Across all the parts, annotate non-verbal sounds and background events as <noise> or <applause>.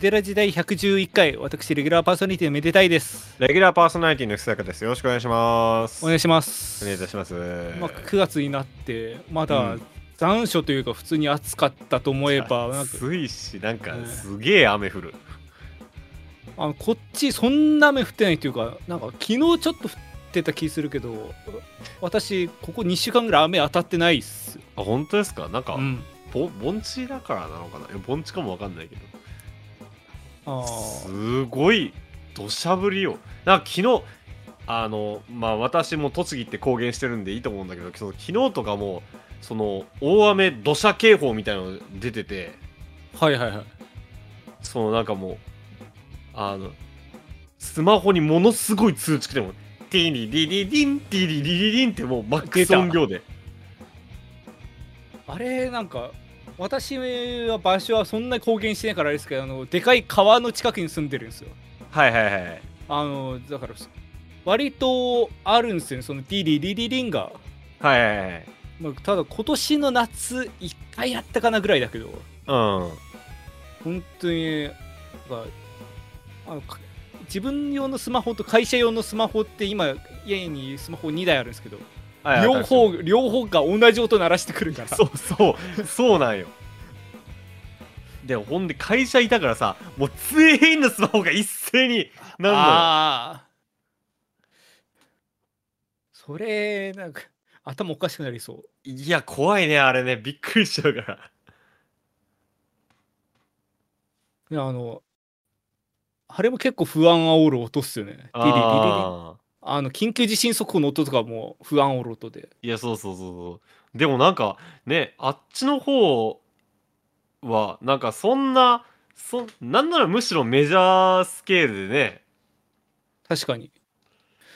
メデラ時代111回、私、レギュラーパーソナリティのめでたいです。レギュラーパーソナリティの久坂です。よろしくお願いします。お願いします。お願いいたします。まあ、9月になって、まだうん残暑というか、普通に暑かったと思えば、なんか暑いし、なんかねすげえ雨降る。あのこっち、そんな雨降ってないというか、なんか昨日ちょっと降ってた気するけど、私、ここ2週間ぐらい雨当たってないっすよ。あ、本当ですか？なんか、うん、ぼ盆地だからなのかな？いや盆地かもわかんないけど。すごい土砂降りよ。なんか昨日、あの、まあ私も栃木って公言してるんでいいと思うんだけど、昨日とかも、その大雨土砂警報みたいなの出てて、はいはいはい。そのなんかもう、あの、スマホにものすごい通知来ても、ティリリリリン、ティリリリリンってもうマックス音量で。あれなんか私は場所はそんなに公言してないからあれですけどあのでかい川の近くに住んでるんですよはいはいはい。あのだから割とあるんですよねそのディリリリリンが、はいはいはい。まあ、ただ今年の夏1回やったかなぐらいだけどうん。本当にあのか自分用のスマホと会社用のスマホって今家にスマホ2台あるんですけどはい両方両方が同じ音鳴らしてくるからそうそう、そうなんよ。で、ほんで会社いたからさ、もう全員のスマホが一斉になんだああそれなんか頭おかしくなりそうよ。いや、怖いね、あれね。びっくりしちゃうから。いやあのあれも結構不安煽る音っすよね。リリリリリああの緊急地震速報の音とかも不安煽る音で。ーいや、そうそうそうそう。でもなんか、ね、あっちの方は、なんかそんな、そなんならむしろメジャースケールでね、確かに。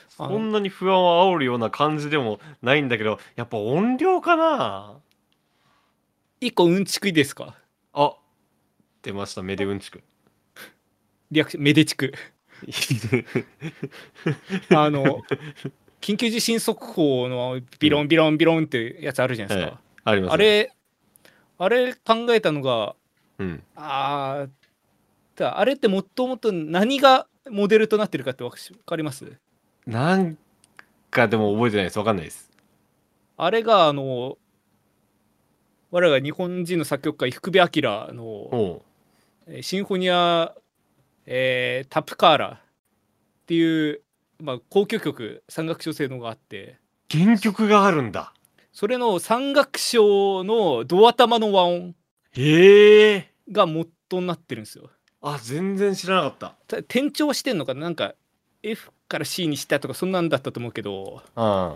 そんなに不安を煽るような感じでもないんだけど、やっぱ音量かな一個うんちくいいですか？あ、出ました、メデウンチク。リアクション、メデチク。<laughs> あの、緊急地震速報のビロンビロンビロンってやつあるじゃないですか。あります、あ、れ、あれ考えたのが、うん。あーだあれってもともと何がモデルとなってるかってわかります？なんかでも覚えてないです。わかんないです。あれがあの我らが日本人の作曲家伊福部明のシンフォニア、えータプカーラっていう、まあ、交響曲三楽章制のがあって原曲があるんだ。それの三楽章のド頭の和音へえ。が元になってるんですよ。あ、全然知らなかった。た転調してんのかな？なんか F から C にしたとかそんなんだったと思うけどうん。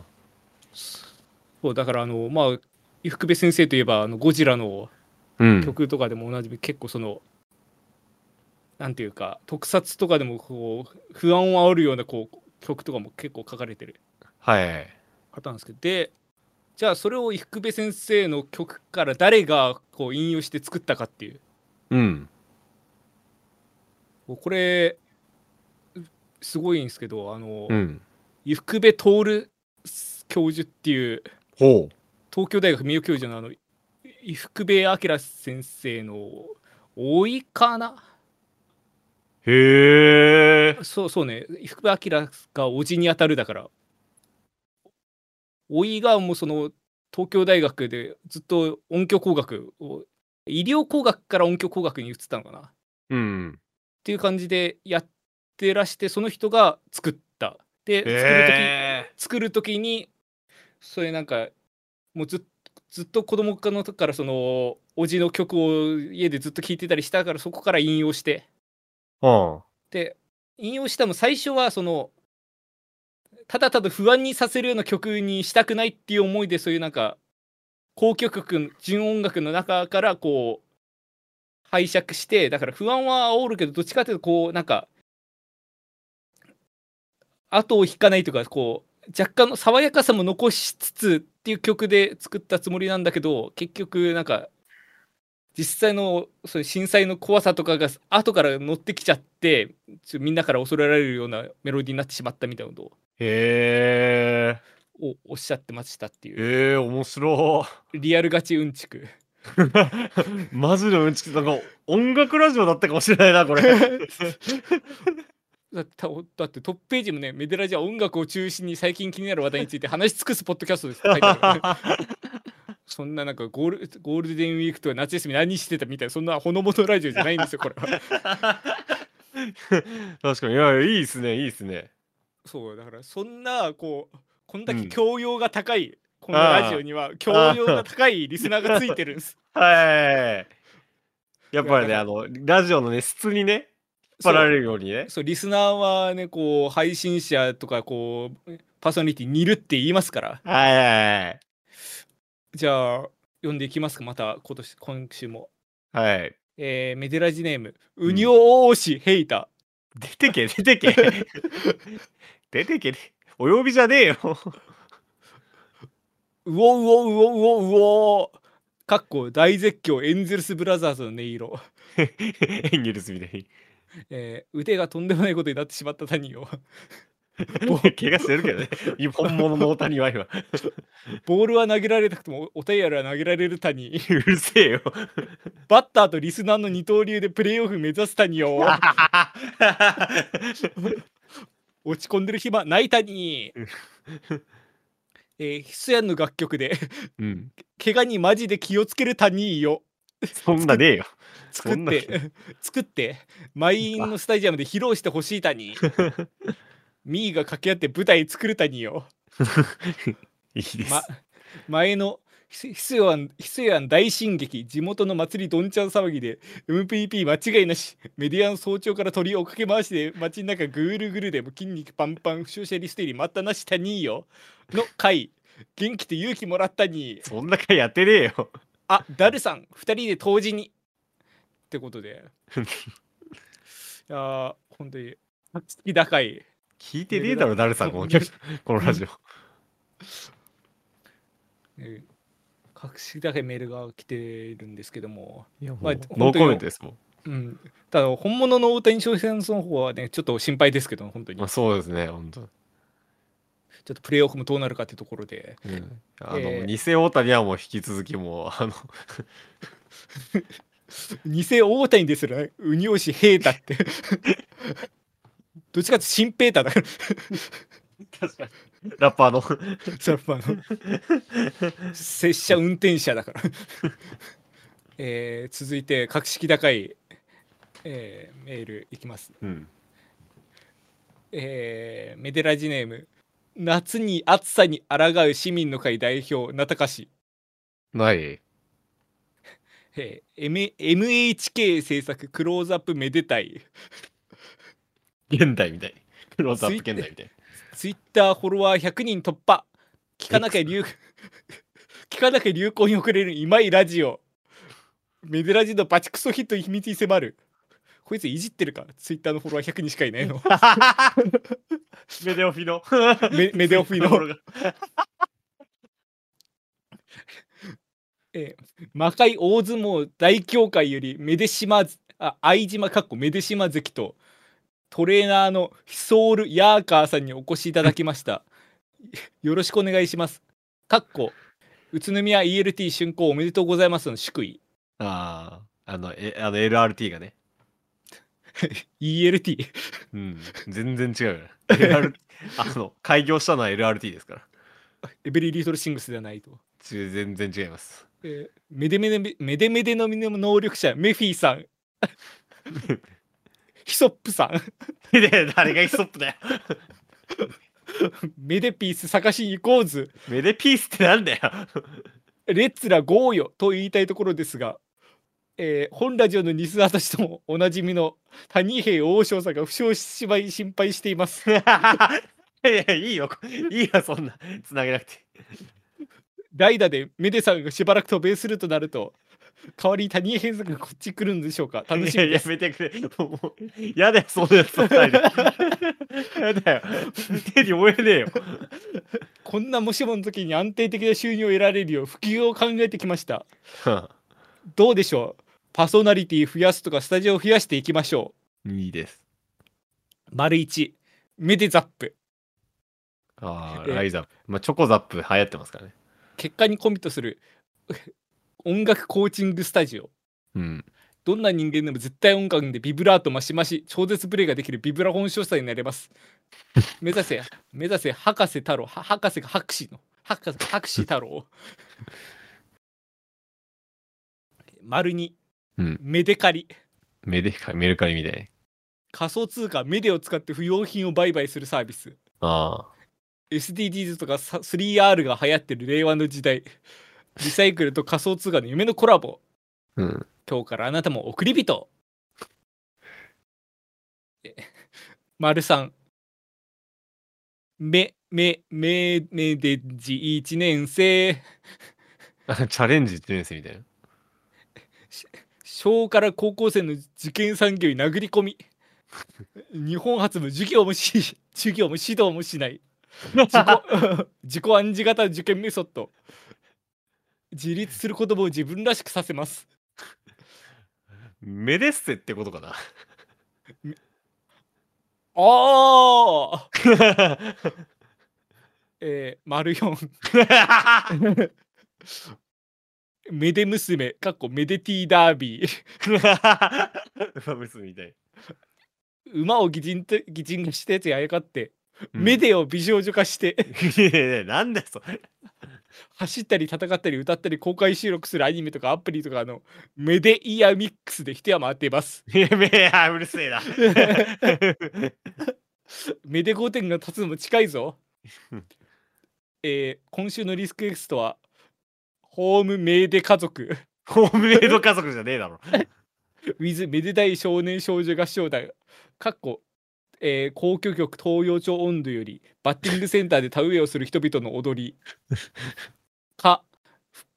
そうだからあのまあ伊福部先生といえばあのゴジラのうん。曲とかでもおなじみ結構そのなんていうか特撮とかでもこう不安を煽るようなこう曲とかも結構書かれてるはい。方なんですけどでじゃあそれを伊福部先生の曲から誰がこう引用して作ったかっていううん。これすごいんですけどあの、うん。伊福部徹教授っていうほう。東京大学名誉教授のあの伊福部明先生の老いかな？へえ。そうそうね。伊福部明が叔父に当たるだから。老いがもうその東京大学でずっと音響工学を医療工学から音響工学に移ったのかな。っうん。ていう感じでやってらしてその人が作った。で作る時、へ作る時にそれなんかもうずっずっと子供の時からそのおじの曲を家でずっと聴いてたりしたからそこから引用してうん。で引用したの最初はそのただただ不安にさせるような曲にしたくないっていう思いでそういうなんか交響曲純音楽の中からこう拝借してだから不安は煽るけどどっちかというとこうなんか後を引かないというかこう若干の爽やかさも残しつつっていう曲で作ったつもりなんだけど結局なんか実際のそういう震災の怖さとかが後から乗ってきちゃってみんなから恐れられるようなメロディーになってしまったみたいなことへえ。をおっしゃってましたっていう。ええ、面白。リアルガチうんちく。<laughs> マジのうんちく。なんか音楽ラジオだったかもしれないなこれ。<laughs> だってだってトップページもね、メデラジは音楽を中心に最近気になる話題について話し尽くすポッドキャストですって書いてあるそんななんかゴールゴールデンウィークとか夏休み何してたみたいな、そんなほのぼのラジオじゃないんですよ、これは。<laughs> 確かにいやいいですねいいですねそう、だからそんな、こう、こんだけうん教養が高い、このラジオには教養が高いリスナーがついてるんです。はいやっぱりねあのラジオのね質にね引っ張られるようにねそう、リスナーはね、こう、配信者とか、こう、パーソナリティに似るって言いますから。はいはいじゃあ、読んでいきますか、また今年、今週も。はい。はいえーメデラジネーム、ウニョオーシヘイタ。出てけ出てけ。<laughs> 出てけ。お呼びじゃねえよ。うおうおうおうおうおかっこ大絶叫エンゼルスブラザーズの音色。<laughs> エンゲルスみたいに。えー腕がとんでもないことになってしまった谷を <laughs> 怪我してるけどね。<laughs> 本物の大谷は今。ボールは投げられなくてもお便りは投げられる谷。うるせえよ。バッターとリスナーの二刀流でプレーオフ目指す谷を。<laughs> 落ち込んでる暇ない谷。えー、ヒスヤンの楽曲でうん。怪我にマジで気をつける谷よ。そんなねえよ。作って作って満員のスタジアムで披露してほしい谷ミーが掛け合って舞台作る谷よ。<laughs> いいです、ま、前のヒスヨアンヒスヨアン大進撃地元の祭りどんちゃん騒ぎで MVP 間違いなしメディアの早朝から鳥を追っかけ回しで街の中ぐるぐるでも筋肉パンパン負傷者リステリー待ったなし谷よ。の回元気と勇気もらったに。そんな回やってねえよ。あダルさん2人で同時に。ってことで。<laughs> いやー本当に好き高い聞いてねえだろ誰さんこのこのラジオ。えー隠し高いメールが来てるんですけども。いやもうまあノーコメントですもん。うん、ただ本物の大谷翔平さんの方はねちょっと心配ですけど本当に。ちょまあそうですね本当っとプレーオフもどうなるかっていうところで。うん。あの、えー偽大谷はもう引き続きもうあの。<laughs> 偽大谷ですらウニオシヘータってどっちかって新ペーターだから。確かに。ラッパーの。それはあの。拙者運転者だから。えー続いて格式高い、えーメールいきます。うん。えーメデラジネーム。夏に暑さに抗う市民の会代表名高氏ない。えー M- MHK 制作クローズアップめでたい現代みたい。クローズアップ現代みたいツイッターフォロワー100人突破。聞かなきゃ流聞かなきゃ流行に遅れる今井ラジオ。メデラジのバチクソヒットに秘密に迫る。こいついじってるかツイッターのフォロワー100人しかいないの。<laughs> メデオフィの。メメデオフィの。えー魔界大相撲大協会よりメデシマあ相島かっこメデシマ関とトレーナーのヒソール・ヤーカーさんにお越しいただきました。<laughs> よろしくお願いします。かっこ宇都宮 ELT 竣工おめでとうございますの祝意あああのえあの LRT がね。<laughs> ELT うん全然違うよ。ね LR <laughs> あの開業したのは LRT ですから。エベリー・リトル・シングスではないと、ち全然違います。えーメデメデメデメデの能力者メフィーさんヒソップさん。で誰がイソップだよ。メデピース探しに行こうずメデピースってなんだよ。レッツラゴーよと言いたいところですが、えー本ラジオのリスナーとしてもおなじみの谷平王将さんが負傷しまい心配しています。<laughs> いやいいよ。いいよそんな。つなげなくて。代打でメデさんがしばらく渡米するとなると、代わりに谷平さんがこっち来るんでしょうか？楽しみいややです。めてくれ。もうやだよそんなやつやだよ。手に負えねえよ。こんなもしもの時に安定的な収入を得られるよう普及を考えてきました。どうでしょう？パーソナリティ増やすとかスタジオを増やしていきましょいいです。う。丸1、メデザップ。ああえライザップ。まあチョコザップ流行ってますからね。結果にコミットする音楽コーチングスタジオ。うん。どんな人間でも絶対音感でビブラートマシマシ超絶プレイができるビブラフォン少佐になれます。<laughs> 目指せ目指せ博士太郎。は博士が博士の。博士博士太郎。<laughs> 丸に。うん。メデカリ。メデカメルカリみたい。仮想通貨メデを使って不用品を売買するサービス。あ SDGs とかさ 3R が流行ってる令和の時代リサイクルと仮想通貨の夢のコラボあ。うん。今日からあなたも送り人え丸三めめめめでじ1年生あチャレンジ1年生みたいな。小から高校生の受験産業に殴り込み日本初の授業もし授業も指導もしない自己 <laughs> 自己暗示型受験メソッド自立する子供を自分らしくさせますメデッセってことかな。ああえー、丸四メデ娘かっこメデティダービー馬娘みたい。<laughs> 馬を擬人と擬人化したやつやあやかって、うんメデを美少女化していやいやいやなんだよそれ。走ったり戦ったり歌ったり公開収録するアニメとかアプリとかのメデイヤミックスで一山当ていますいやうるせえな。メデ5点が立つのも近いぞうん。えー今週のリスクエクストは、ホームメイデ家族、ホームメイド家族じゃねえだろ。<laughs> with めでたい少年少女合唱団、かっこ、えー、皇居局東洋町温度より、バッティングセンターで田植えをする人々の踊り、か、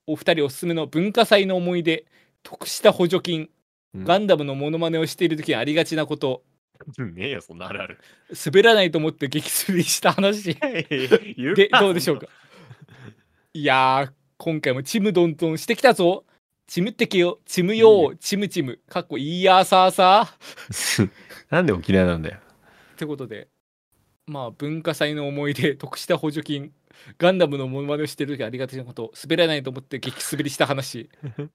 お二人おすすめの文化祭の思い出、得した補助金、うん。ガンダムのモノマネをしている時にありがちなこと、<laughs> ねえよそんなあるある。滑らないと思って激滑りした話。<laughs> でどうでしょうか？いやー今回もちむどんどんしてきたぞ。ちむってけよちむようちむちむ。かっこいいやーさーさー。<laughs> なんで沖縄なんだよ。ってことでまあ文化祭の思い出得した補助金ガンダムのモノマネをしてる時ありがたいなこと滑らないと思って激滑りした話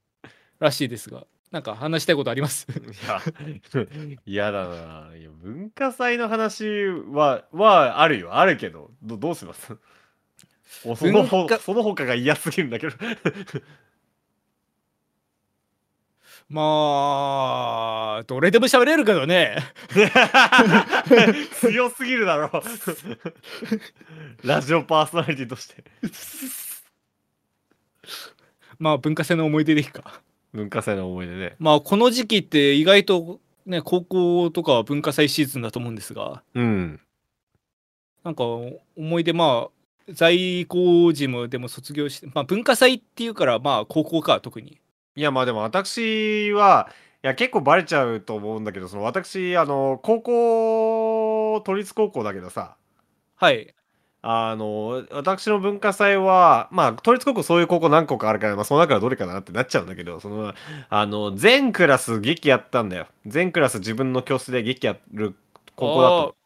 <laughs> らしいですがなんか話したいことあります？いや、<laughs> 嫌だな。いや、文化祭の話は、はあるよ。あるけど、どどうします？<laughs> おそのほその他が嫌すぎるんだけど。まあどれでも喋れるけどね <laughs> 強すぎるだろ。ラジオパーソナリティとして。まあ文化祭の思い出でいいか文化祭の思い出ね。まあこの時期って意外とね高校とかは文化祭シーズンだと思うんですがうん。なんか思い出まあ在校時もでも卒業して、まあ、文化祭っていうからまあ高校か特にいや、まあでも私は、いや、結構バレちゃうと思うんだけど、その私、あの、高校、都立高校だけどさ、はい。あの、私の文化祭は、まあ、都立高校そういう高校何個かあるから、まあ、その中からどれかなってなっちゃうんだけど、その、あの、全クラス劇やったんだよ。全クラス自分の教室で劇やる高校だった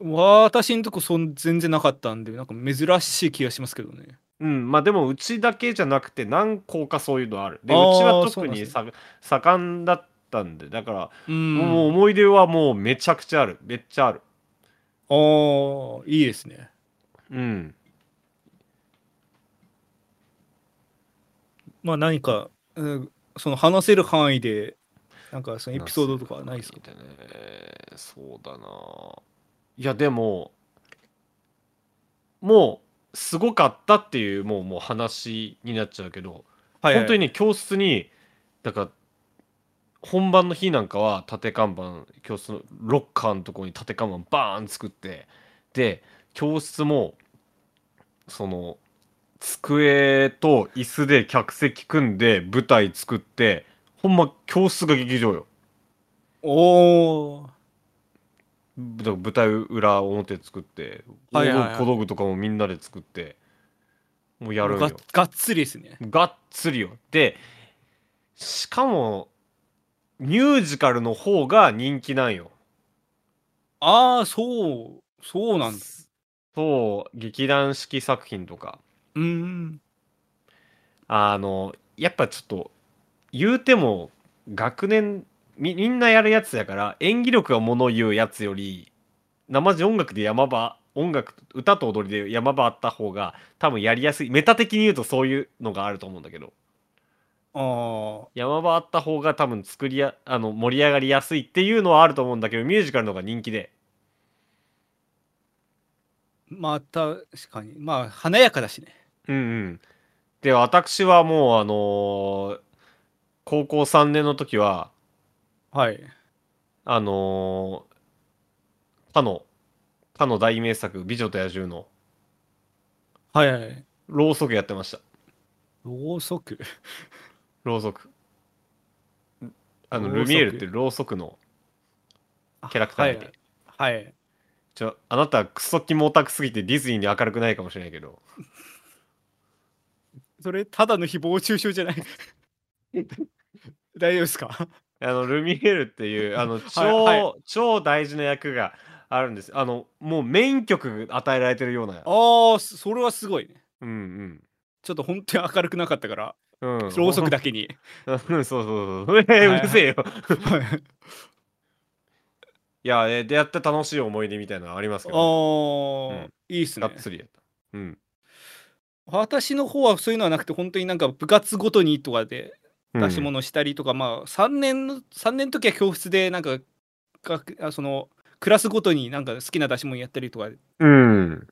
私んとこそん全然なかったんでなんか珍しい気がしますけどねうん、まあでもうちだけじゃなくて何校かそういうのある。で、あーうちはそうなんです特にさ盛んだったんで、だから、うんもう思い出はもうめちゃくちゃある。めっちゃある。あーいいですねうん。まあ何か、うん、その話せる範囲でなんかそのエピソードとかはないですか？ねそうだな。いや、でも、もう、すごかったっていう、もう、もう話になっちゃうけど、はい本当にね、教室に、だから、本番の日なんかは縦看板、教室のロッカーのところに縦看板バーン作って、で、教室も、その、机と椅子で客席組んで舞台作って、ほんま教室が劇場よ。おーだから舞台裏表作って、はいはいはい小道具とかもみんなで作って、もうやるんがよ。がっつりですねがっつりよ。で、しかも、ミュージカルの方が人気なんよ。ああそうそうなんだそう、劇団四季作品とか。うーんあの、やっぱちょっと言うても学年みみんなやるやつやから演技力がもの言うやつより生地音楽で山場音楽歌と踊りで山場あった方が多分やりやすい。メタ的に言うとそういうのがあると思うんだけど。ああ山場あった方が多分作りやあの盛り上がりやすいっていうのはあると思うんだけどミュージカルの方が人気で。まあ確かに。まあ華やかだしね。うんうん。で私はもうあのー高校3年の時ははい。あのー、かのかの大名作「美女と野獣」の。はいはい。ろうそくやってました。ろうそく？<laughs> ろうそく。あのルミエールってろうそくのキャラクターで、はい、はい、ちょあなたクソキモオタクすぎてディズニーに明るくないかもしれないけど。それただの誹謗中傷じゃない？<laughs> 大丈夫ですか？あのルミエールっていうあの超、はいは超大事な役があるんです。あのもうメイン曲与えられてるような。ああそれはすごいね。うんちょっと本当に明るくなかったからうん。うんろうそくだけに。<laughs> うんそうそうそうえーうるせえよ。は <laughs> いいやえでやって楽しい思い出みたいなのありますけあど、ー、うん。いいっすね。がっつりやった。うん。私の方はそういうのはなくて本当になんか部活ごとにとかでうん出し物したりとか、まあ3年の3年の時は教室でなんか学あそのクラスごとになんか好きな出し物やったりとかうん。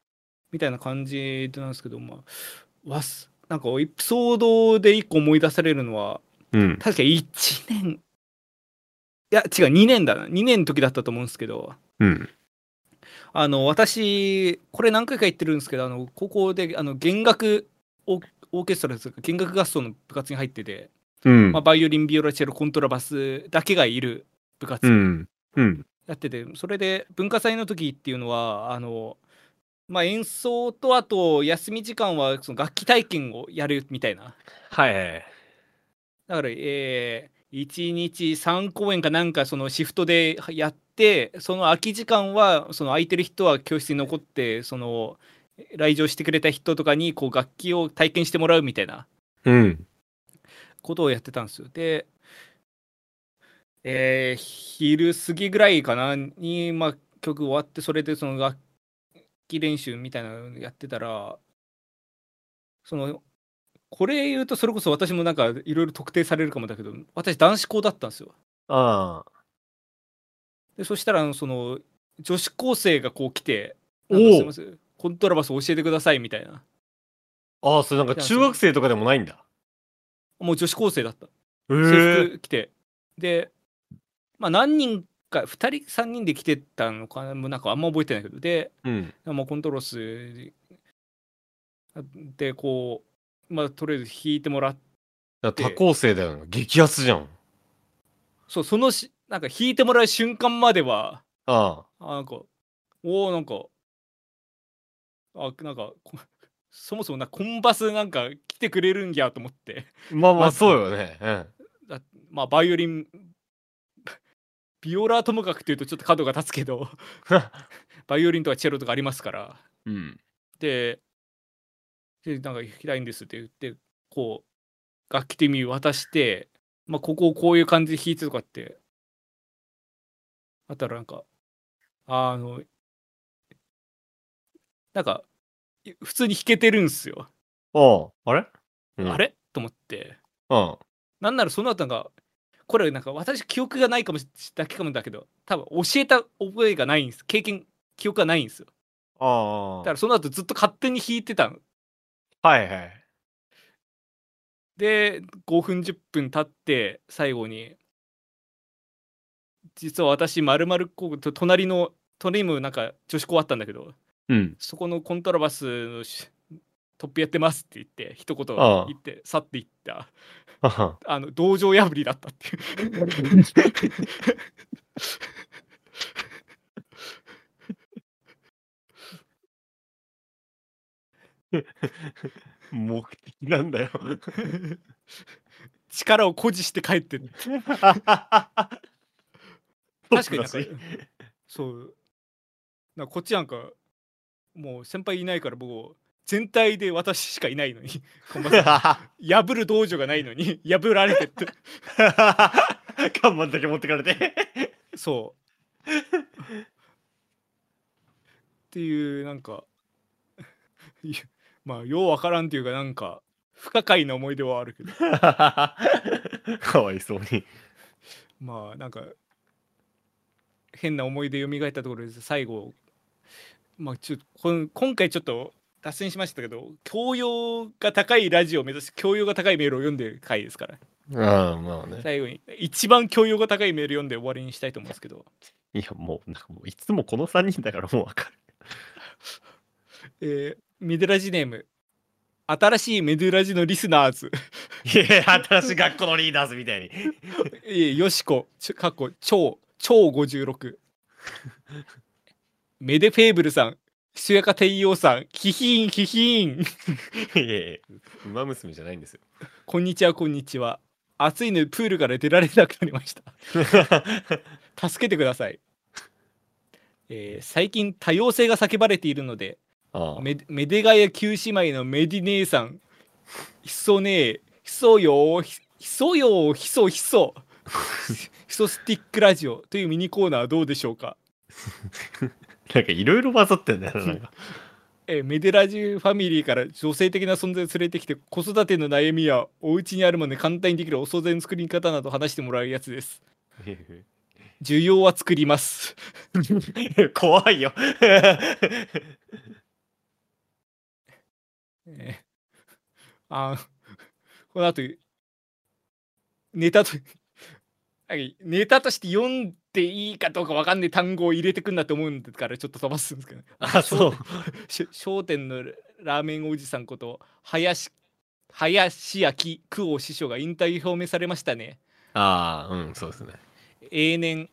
みたいな感じなんですけどまあわす。なんかエピソードで1個思い出されるのはうん。確か1年。いや違う2年だな。2年の時だったと思うんですけど。うん。あの私これ何回か言ってるんですけどあの高校であの弦楽オーオーケストラですか弦楽合奏の部活に入ってて、うん。まあ、バイオリンビオラチェロコントラバスだけがいる部活うん。うん。やってて、それで文化祭の時っていうのはあの、まあ、演奏とあと休み時間はその楽器体験をやるみたいな。はいはいはい。だから、えー、1日3公演かなんかそのシフトでやってその空き時間はその空いてる人は教室に残ってその来場してくれた人とかにこう楽器を体験してもらうみたいな。うんことをやってたんですよ。で、えー昼過ぎぐらいかなに、まあ、曲終わってそれでその楽器練習みたいなのやってたらそのこれ言うとそれこそ私もなんかいろいろ特定されるかもだけど私男子校だったんですよ。ああ。でそしたらその女子高生がこう来て「おコントラバス教えてください」みたいな。ああそれなんか中学生とかでもないんだもう女子高生だった。へ制え服着て。でまあ何人か2人3人で来てたのかなもうなんかあんま覚えてないけど。で、うん。まあ、コントロスでこうまあとりあえず弾いてもらって。多校生だよな。激アツじゃん。そうそのしなんか弾いてもらう瞬間まではああ。なんかおおなんかあなんかこそもそもなコンバスなんか来てくれるんやと思って。あまあまあそうよね。うん。だまあバイオリンビオラはともかくというとちょっと角が立つけど <laughs> バイオリンとかチェロとかありますから。うん。ででなんか弾きたいんですって言ってこう楽器手耳渡して、まあ、ここをこういう感じで弾いてとかって。あったらなんかあのなんかい普通に弾けてるんすよ、あああれ？うん。あれ？と思って。うん。なんならその後なんかこれなんか私記憶がないかもしだけかもだけど多分教えた覚えがないんです。経験記憶がないんですよ。ああ。だからその後ずっと勝手に弾いてたの。はいはい。で5分10分経って最後に。実は私まるまるこうと隣の隣にもなんか女子校あったんだけどうん。そこのコントラバスのしトップやってますって言って一言言って去っていった。あは。あの道場破りだったっていう。目的なんだよ。力を誇示して帰ってった確 <laughs> 確かにそう。なんかこっちなんかもう先輩いないから僕全体で私しかいないのに <laughs> 破る道場がないのに <laughs> 破られてって。看板だけ持ってかれて。そう。っていうなんか <laughs> まあようわからんっていうかなんか不可解な思い出はあるけど。かわいそうに。まあなんか変な思い出蘇ったところで最後まあちょこん今回ちょっと脱線しましたけど教養が高いラジオを目指して教養が高いメールを読んでる回ですから。ああまあね。最後に一番教養が高いメール読んで終わりにしたいと思うんですけど、いやもうなんかもういつもこの3人だからもうわかる。<laughs> えー、メデラジネーム新しいメデラジのリスナーズ。いや新しい学校のリーダーズみたいに。<laughs> えーよしこちょかっこ超超56メデフェーブルさんひそやか帝王さんヒヒーンヒヒーン。いやいやウマ娘じゃないんですよ。こんにちはこんにちは。暑いのでプールから出られなくなりました。<laughs> 助けてください、えー最近多様性が叫ばれているのでああ。メメデガヤ旧姉妹のメディ姉さん。ひそねえひそよひひそよひそひそ。ひ <laughs> そスティックラジオというミニコーナーはどうでしょうか？なんかいろいろ混ざってんだよなか。<laughs> えーメデラジファミリーから女性的な存在を連れてきて子育ての悩みやお家にあるもので簡単にできるお惣菜の作り方など話してもらうやつです。需要は作ります。<laughs> 怖いよ。<laughs> えーあこの後ネタとはいネタとして読んでいいかどうかわかんない単語を入れてくんなって思うんだからちょっと飛ばすんですけどあそう。<laughs> し商店のラーメンおじさんこと林林家木久王師匠が引退表明されましたね。ああうんそうですね。永年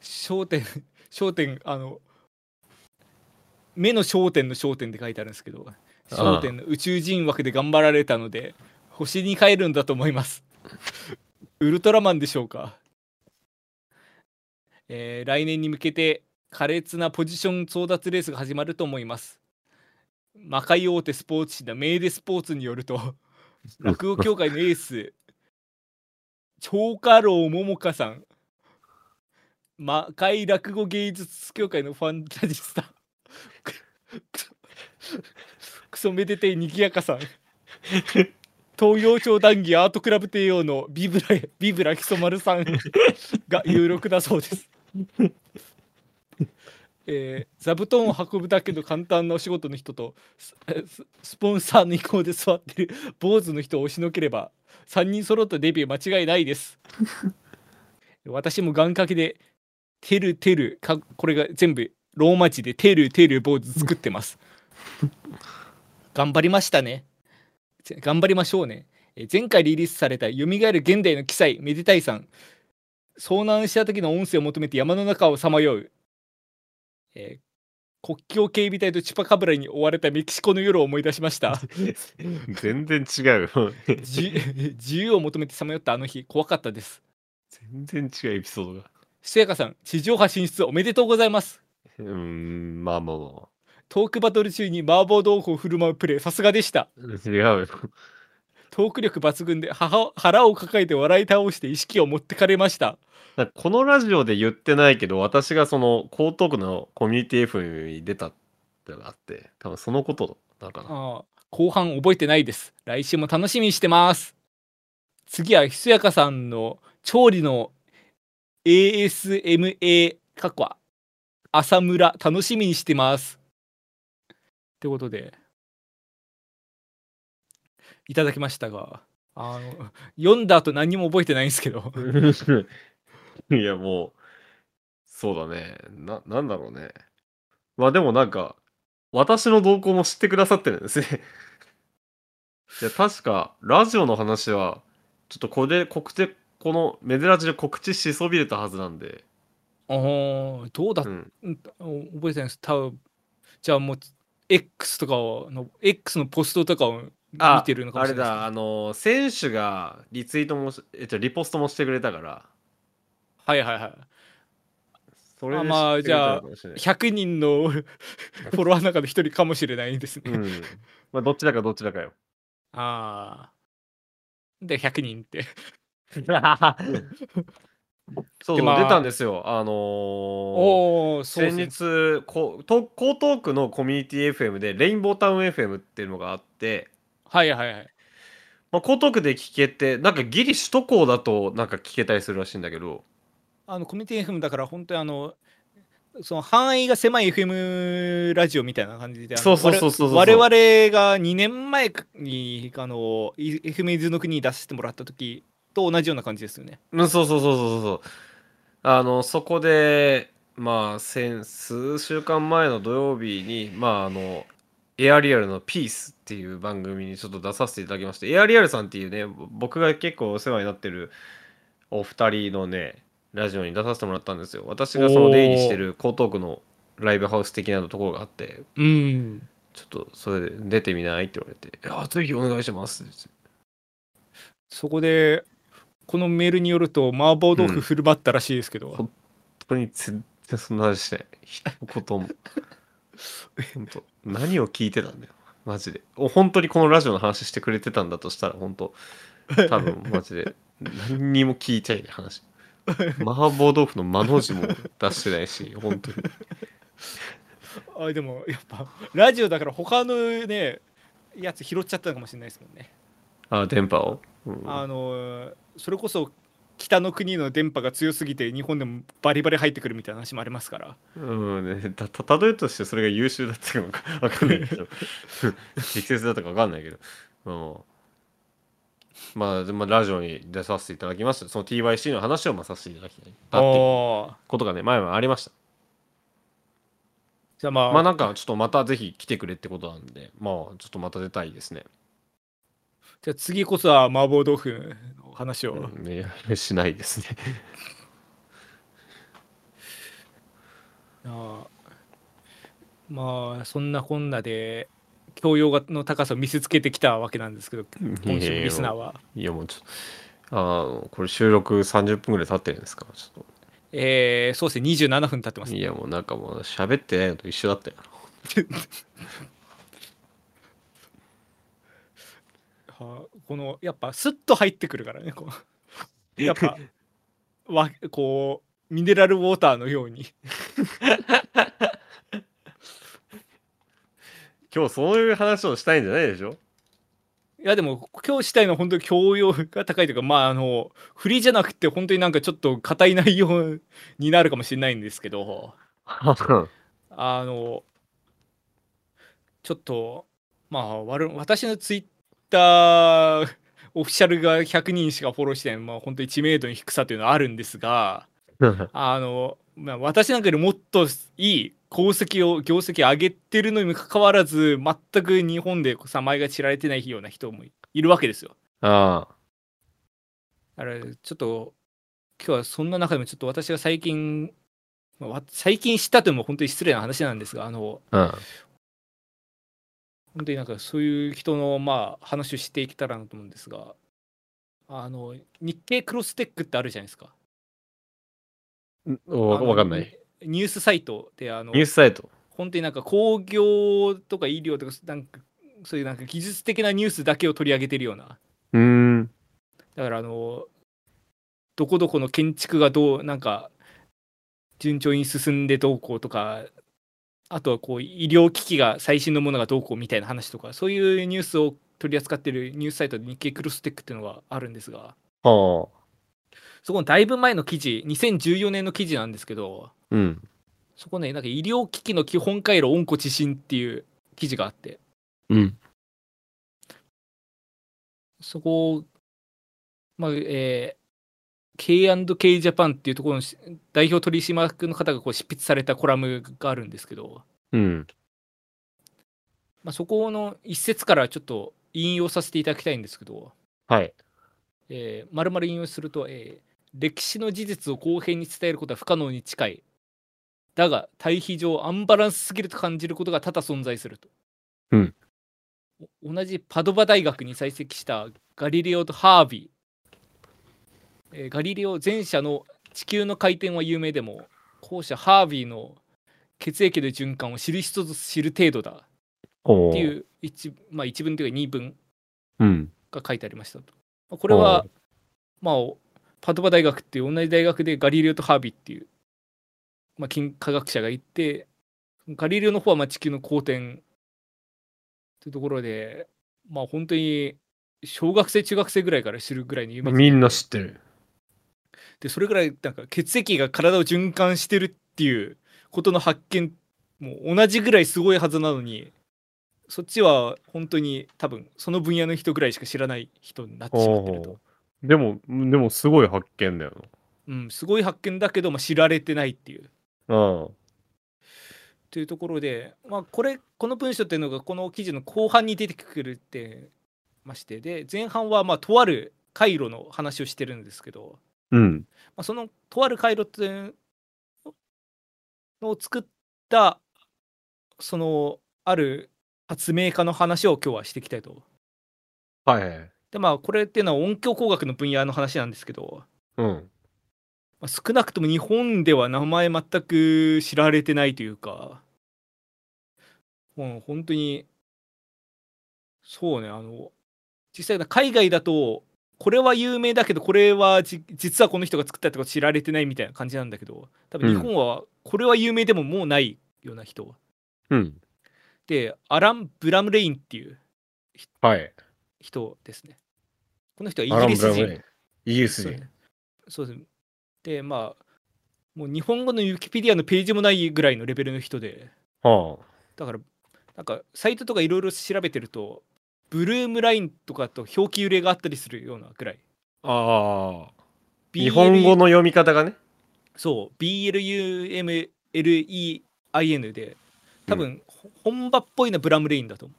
商店商店あの目の焦点の焦点って書いてあるんですけど焦点の宇宙人枠で頑張られたので星に帰るんだと思いますウルトラマンでしょうか、えー来年に向けて苛烈なポジション争奪レースが始まると思います。魔界大手スポーツ誌のメーデスポーツによると <laughs> 落語協会のエース長家老桃花さん魔界落語芸術協会のファンタジスタくクソめでてえにぎやかさん東洋町談義アートクラブ帝王のビブラビブラヒソマルさんが有力だそうです。えー座布団を運ぶだけの簡単なお仕事の人とスポンサーの意向で座ってる坊主の人を押しのければ3人揃ったデビュー間違いないです。私も願掛けで「てるてる」かこれが全部ローマ字で「てるてる」坊主作ってます。頑張りましたね。ぜ <laughs> 頑張りましょうね。えー前回リリースされた「よみがえる現代の記載めでたいさん」遭難した時の音声を求めて山の中をさまよう、えー国境警備隊とチュパカブラに追われたメキシコの夜を思い出しました。<laughs> 全然違う。よ <laughs> 自自由を求めてさまよったあの日怖かったです。全然違うエピソードが。ひそやかさん地上波進出おめでとうございます。うーんまあまあまトークバトル中に麻婆豆腐を振る舞うプレイさすがでした。あ違うよ。トーク力抜群で母腹を抱えて笑い倒して意識を持ってかれました。このラジオで言ってないけど私がその江東区のコミュニティ FM に出たってのがあって多分そのことだから後半覚えてないです。来週も楽しみにしてます。次はひそやかさんの調理の ASMA 過去は浅村楽しみにしてますってことで。いただきましたがあの <laughs> 読んだ後何も覚えてないんですけど。<laughs> いやもうそうだね。ななんだろうね。まあでもなんか私の動向も知ってくださってるんですね。<laughs> いや確かラジオの話はちょっとこれで告知このメデラジで告知しそびれたはずなんで、あーどうだっうん、うん覚えてないです。多分じゃあもう X とかをの X のポストとかを見てるのかもあれしれないですだあの選手がリツイートもしえっとリポストもしてくれたからはいはいはいそれまあ知ってくれたのかもしれない100人の <laughs> フォロワーの中の1人かもしれないですね。うん。まあ、どっちだかどっちだかよ。ああ。で、100人って。<laughs> そうまあ出たんですよ。あのー先日こと江東区のコミュニティ FM でレインボータウン FM っていうのがあって、はいはいはい。まあ、江東区で聞けてなんかギリ首都高だとなんか聞けたりするらしいんだけどあのコミュニティ FM だから本当にあのその範囲が狭い FM ラジオみたいな感じでそうそうそうそうそう我々が2年前にあのい FM 伊豆の国に出してもらった時と同じような感じですよね。うんそうそうそうそうそうあのそこでまあ先数週間前の土曜日にまああのエアリアルのピースっていう番組にちょっと出させていただきましてエアリアルさんっていうね僕が結構お世話になってるお二人のねラジオに出させてもらったんですよ私がその出入りしてる江東区のライブハウス的なところがあってうん。ちょっとそれで出てみないって言われて「あぜひお願いします」ってそこでこのメールによると麻婆豆腐振る舞ったらしいですけど、ん本当に全然そんな話してない。一言も。<laughs> 本当何を聞いてたんだよ。マジで。お本当にこのラジオの話してくれてたんだとしたら本当。多分マジで。何にも聞いちゃいない話。麻婆豆腐の間の字も出してないし本当に。あでもやっぱラジオだから他のねやつ拾っちゃったのかもしれないですもんね。あ電波を、うん。あのそれこそ北の国の電波が強すぎて日本でもバリバリ入ってくるみたいな話もありますから。うんね、たた例えとしてそれが優秀だったのかわかんないけど。<laughs> 適切だったかわかんないけど、うん、まあでもラジオに出させていただきました。その TYC の話をまあさせていただきたいたっていうことがね前はありました。じゃあまあ、まあなんかちょっとまたぜひ来てくれってことなんでまあちょっとまた出たいですね、じゃあ次こそは麻婆豆腐の話を、うん、ねしないですね。ああまあそんなこんなで教養の高さを見せつけてきたわけなんですけど今週のリスナーは。いやもうちょっとあのこれ収録30分ぐらい経ってるんですか？ちょっえー、そうですね27分経ってます。といやもうなんかもう喋ってないのと一緒だったよ <laughs> はあこのやっぱスッと入ってくるからねこう。<laughs> やっぱわこうミネラルウォーターのように。<laughs> 今日そういう話をしたいんじゃないでしょ？いやでも今日したいのは本当に教養が高いというかまああの振りじゃなくて本当になんかちょっと硬い内容になるかもしれないんですけど。<laughs> あのちょっとまあ私のツイッターオフィシャルが100人しかフォローしてない、まあ、本当に知名度の低さというのはあるんですがあの、まあ、私なんかよりもっといい功績を業績上げてるのにもかかわらず全く日本で名前が知られてないような人もいるわけですよ。あだからちょっと今日はそんな中でもちょっと私が最近、まあわ最近知ったというのも本当に失礼な話なんですがあのあうん本当になんかそういう人のまあ話をしていけたらなと思うんですがあの日経クロステックってあるじゃないですか。わかんない。ニュースサイトであのニュースサイト。本当になんか工業とか医療とかなんかそういうなんか技術的なニュースだけを取り上げてるようなうーん。だからあのどこどこの建築がどうなんか順調に進んでどうこうとかあとはこう医療機器が最新のものがどうこうみたいな話とかそういうニュースを取り扱ってるニュースサイトで日経クロステックっていうのがあるんですがはそこのだいぶ前の記事2014年の記事なんですけどあ。うん。そこねなんか医療機器の基本回路温故知新っていう記事があってうん。そこを、まあ、えー K&K ジャパンっていうところのし代表取締役の方がこう執筆されたコラムがあるんですけど、うん。まあ、そこの一節からちょっと引用させていただきたいんですけど、はい。えー、丸々引用すると、えー歴史の事実を公平に伝えることは不可能に近い。だが、対比上アンバランスすぎると感じることが多々存在すると。うんお同じパドバ大学に在籍したガリレオとハービー。えーガリレオ前者の地球の回転は有名でも、後者ハービーの血液の循環を知る人ぞ知る程度だおっていう一,、まあ、一文というか二文うん。が書いてありましたと。まあこれは、まあ、パドバ大学っていう同じ大学でガリレオとハービーっていう、まあ、金科学者がいてガリレオの方はまあ地球の公転というところでまあ本当に小学生中学生ぐらいから知るぐらいの有みんな知ってる。でそれぐらいなんか血液が体を循環してるっていうことの発見も同じぐらいすごいはずなのにそっちは本当に多分その分野の人ぐらいしか知らない人になってしまってると。でも、でもすごい発見だようん、すごい発見だけど、まあ、知られてないっていう。というところで、まあ、これこの文章っていうのがこの記事の後半に出てくるってましてで前半はまあとある回路の話をしてるんですけど、うん。まあ、そのとある回路っていうのを作ったそのある発明家の話を今日はしていきたいと。はいはい。でまあこれっていうのは音響工学の分野の話なんですけど、うん。まあ、少なくとも日本では名前全く知られてないというか、もう本当に、そうね、あの、実際海外だと、これは有名だけど、これはじ実はこの人が作ったってこと知られてないみたいな感じなんだけど、多分日本はこれは有名でももうないような人。うん。で、アラン・ブラムレインっていうはい。人ですね。この人はイギリス人。イギリス人。そうです。で、まあ、もう日本語のウィキペディアのページもないぐらいのレベルの人で、はだから、なんか、サイトとかいろいろ調べてると、ブルームラインとかと表記揺れがあったりするようなぐらい。あ。あ日本語の読み方がね。そう、BLUMLEIN で、多分、ほ本場っぽいのはブラムレインだと思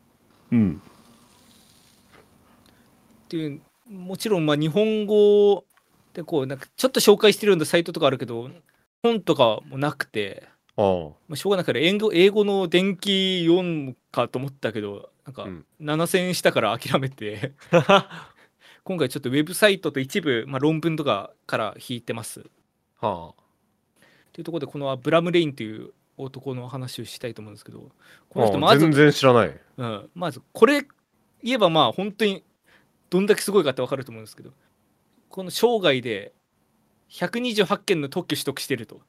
う。うん。っていう、もちろん、まあ、日本語でこう、なんか、ちょっと紹介してるようなサイトとかあるけど、本とかもなくて、あまあ、しょうがないから英語英語の電気読むかと思ったけどなんかうん7000円したから諦めてあ。<laughs> 今回ちょっとウェブサイトと一部、まあ、論文とかから引いてますはというところでこのブラムレインという男の話をしたいと思うんですけどこあ。の人まず、全然知らない。うん、まずこれ言えばまあ本当にどんだけすごいかって分かると思うんですけどこの生涯で128件の特許取得してると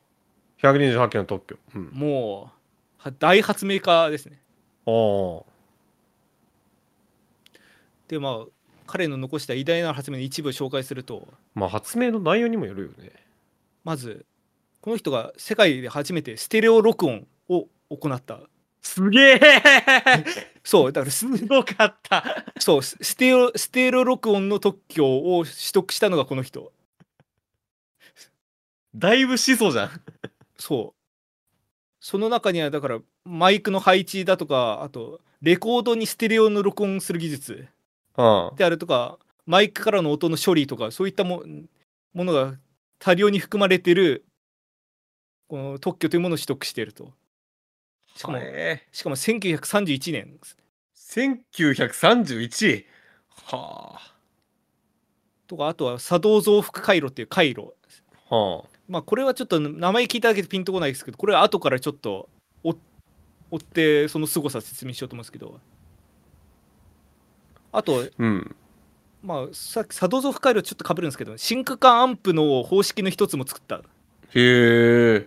128件の特許。うん。もうは大発明家ですねああ。でまあ彼の残した偉大な発明の一部を紹介するとまあ発明の内容にもよるよね。まずこの人が世界で初めてステレオ録音を行ったすげえ <laughs> そうだからすすごかった。そうスステレオステレオ録音の特許を取得したのがこの人だいぶ始祖じゃん。そうその中にはだからマイクの配置だとかあとレコードにステレオの録音する技術あであるとかマイクからの音の処理とかそういったもものが多量に含まれてるこの特許というものを取得していると。しかもえ。しかも1931年。ですね1931はとかあとは作動増幅回路っていう回路。あ。はまあこれはちょっと名前聞いただけでピンとこないですけどこれは後からちょっと追追ってその凄さ説明しようと思うんですけどあとあうん。まあさっき作動増幅回路ちょっとかぶるんですけど真空管アンプの方式の一つも作った。へえ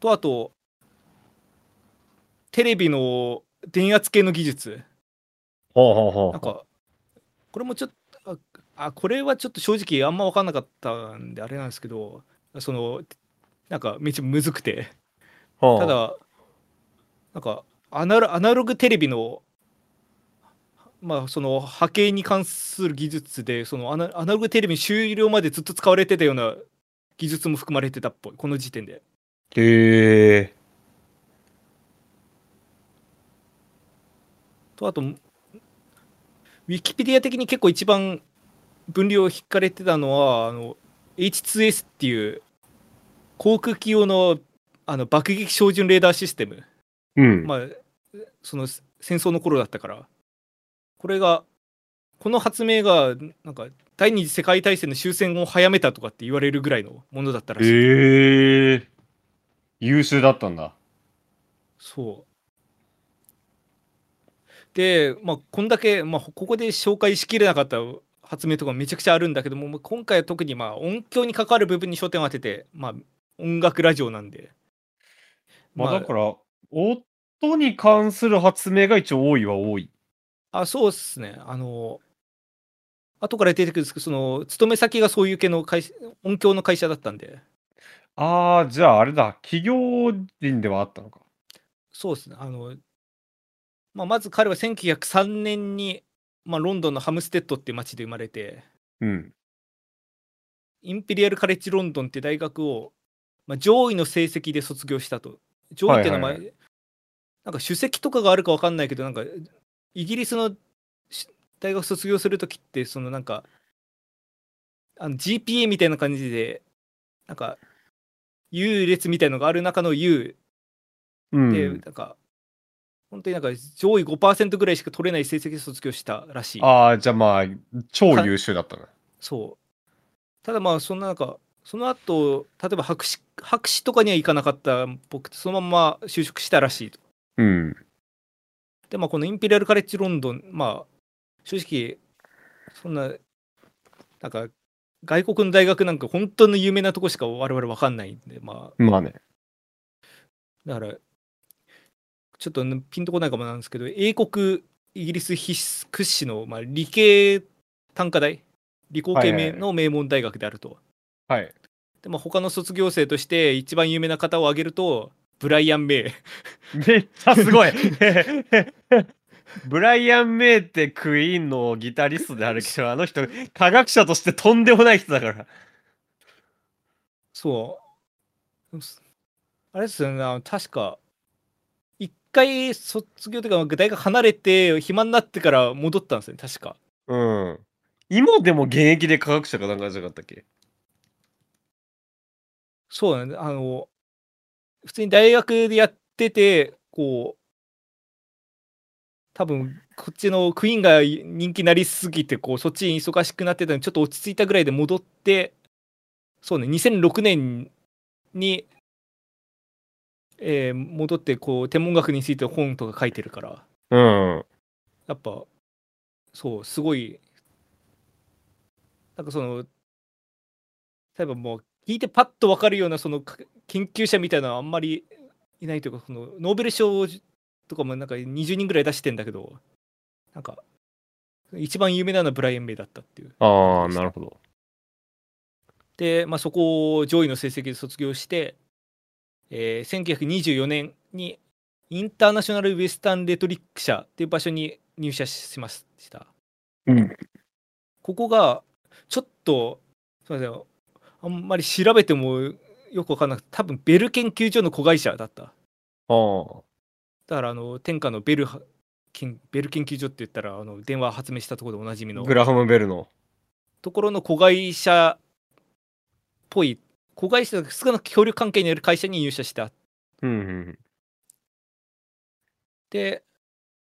とあとテレビの電圧計の技術。はあはあはあ。なんかこれもちょっとああこれはちょっと正直あんま分かんなかったんであれなんですけどそのなんかめっちゃむずくて。はあ。ただなんかアナログテレビのまあその波形に関する技術でそのアナアナログテレビ終了までずっと使われてたような技術も含まれてたっぽいこの時点で。へえとあとウィキペディア的に結構一番分量を引かれてたのはあの H2S っていう航空機用のあの爆撃照準レーダーシステム。うん、まあその戦争の頃だったからこれがこの発明がなんか第二次世界大戦の終戦を早めたとかって言われるぐらいのものだったらしい。ええ優秀だったんだ。そう。で、まあ、こんだけ、まあ、ここで紹介しきれなかった発明とかめちゃくちゃあるんだけども、まあ今回は特にまあ音響に関わる部分に焦点を当てて、まあ、音楽ラジオなんで。まあだから、音に関する発明が一応多いは多い。あ、そうっすね。あの、後から出てくるんですけど、その、勤め先がそういう系の会社、音響の会社だったんで、ああ、じゃああれだ。企業人ではあったのか。そうですね。あの、まあ、まず彼は1903年に、まあ、ロンドンのハムステッドっていう町で生まれて、うん。インペリアル・カレッジ・ロンドンって大学を、まあ、上位の成績で卒業したと。上位っていうのは、はいはいまあなんか首席とかがあるか分かんないけど、なんかイギリスのし大学卒業するときって、そのなんか、あの GPA みたいな感じで、なんか、優劣みたいのがある中の U うん。で、なんか、本当になんか上位5%ぐらいしか取れない成績で卒業したらしい。ああ、じゃあまあ、超優秀だったね。そう。ただまあ、そんな中、その後、例えば博士、博士とかには行かなかった僕、そのまま就職したらしいと。うん。で、まあ、このインペリアル・カレッジ・ロンドン、まあ、正直、そんな、なんか、外国の大学なんか本当の有名なとこしか我々わかんないんで、まあ、まあね。だから、ちょっとねピンとこないかもなんですけど、英国、イギリス必須屈指の、まあ、理系単科大、理工系はいはいはいの名門大学であると。はい。でも他の卒業生として一番有名な方を挙げると、ブライアン・メイ。めっちゃすごい <laughs> ブライアン・メイってクイーンのギタリストであるけど、あの人、科学者としてとんでもない人だから。そう。あれですよね、確か、一回卒業というか、大学離れて、暇になってから戻ったんですよね、確か。うん。今でも現役で科学者かなんかじゃなかったっけ？そうだ、あの、普通に大学でやってて、こう、多分こっちのクイーンが人気になりすぎて、こう、そっちに忙しくなってたのに、ちょっと落ち着いたぐらいで戻って、そうね、2006年に、えー戻って、こう、天文学について本とか書いてるから、うん。やっぱ、そう、すごい、なんかその、例えばもう、聞いてパッと分かるようなそのか研究者みたいなのはあんまりいないというか、そのノーベル賞とかもなんか20人ぐらい出してんだけど、なんか、一番有名なのはブライアン・メイだったっていう。ああ、なるほど。で、まあ、そこを上位の成績で卒業して、えー1924年にインターナショナル・ウェスタン・レトリック社っていう場所に入社しました。うん。ここがちょっとすみませんあんまり調べてもよく分かんなくて多分ベル研究所の子会社だったああ。だからあの天下のベルベル研究所って言ったらあの電話発明したところでおなじみのグラハム・ベルの。ところの子会社っぽい子会社が少なく協力関係にある会社に入社したうんうんで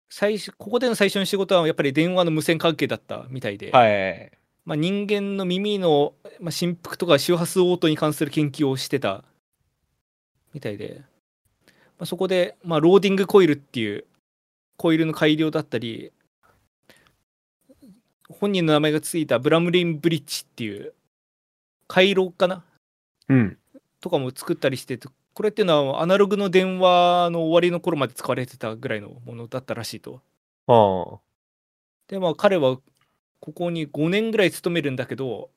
最初ここでの最初の仕事はやっぱり電話の無線関係だったみたいで、うん。はい。まあ、人間の耳の、まあ、振幅とか周波数応答に関する研究をしてたみたいで、まあ、そこで、まあ、ローディングコイルっていうコイルの改良だったり本人の名前がついたブラムリンブリッジっていう回路かな？うん。とかも作ったりしててこれっていうのはアナログの電話の終わりの頃まで使われてたぐらいのものだったらしいと。ああ。でまあ彼はここに5年ぐらい勤めるんだけど、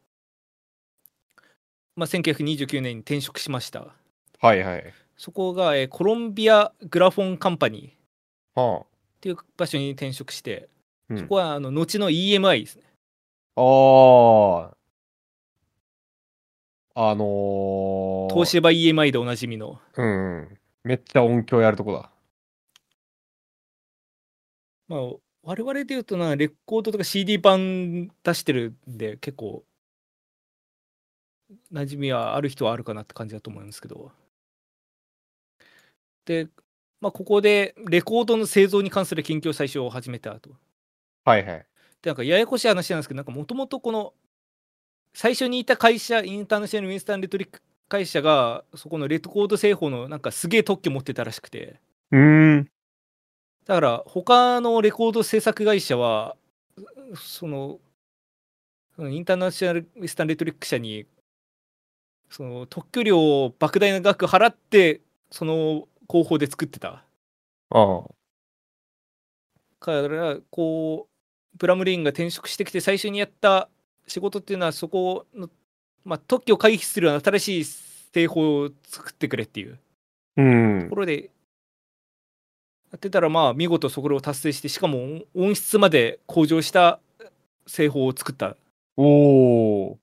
まあ、1929年に転職しましたはいはい。そこが、えーコロンビアグラフォンカンパニーっはあ。ていう場所に転職して、うんそこはあの後の EMI ですねああ。あのー、東芝 EMI でおなじみのうんうん。めっちゃ音響やるとこだ。まあ我々で言うとなレコードとか CD 版出してるんで結構馴染みはある人はあるかなって感じだと思うんですけどで、まあ、ここでレコードの製造に関する研究を最初始めたとはいはい。でなんかややこしい話なんですけどなんかもともとこの最初にいた会社インターナショナル・ウィンスタン・レトリック会社がそこのレコード製法のなんかすげえ特許持ってたらしくてうーん。だから他のレコード制作会社はそのインターナショナル・ウィンスタン・レトリック社にその特許料を莫大な額払ってその工法で作ってたああ。からこうブラムリーンが転職してきて最初にやった仕事っていうのはそこの、まあ、特許を回避するような新しい製法を作ってくれっていううんとこ。ろでやってたらまあ見事そこを達成してしかも音音質まで向上した製法を作ったおお。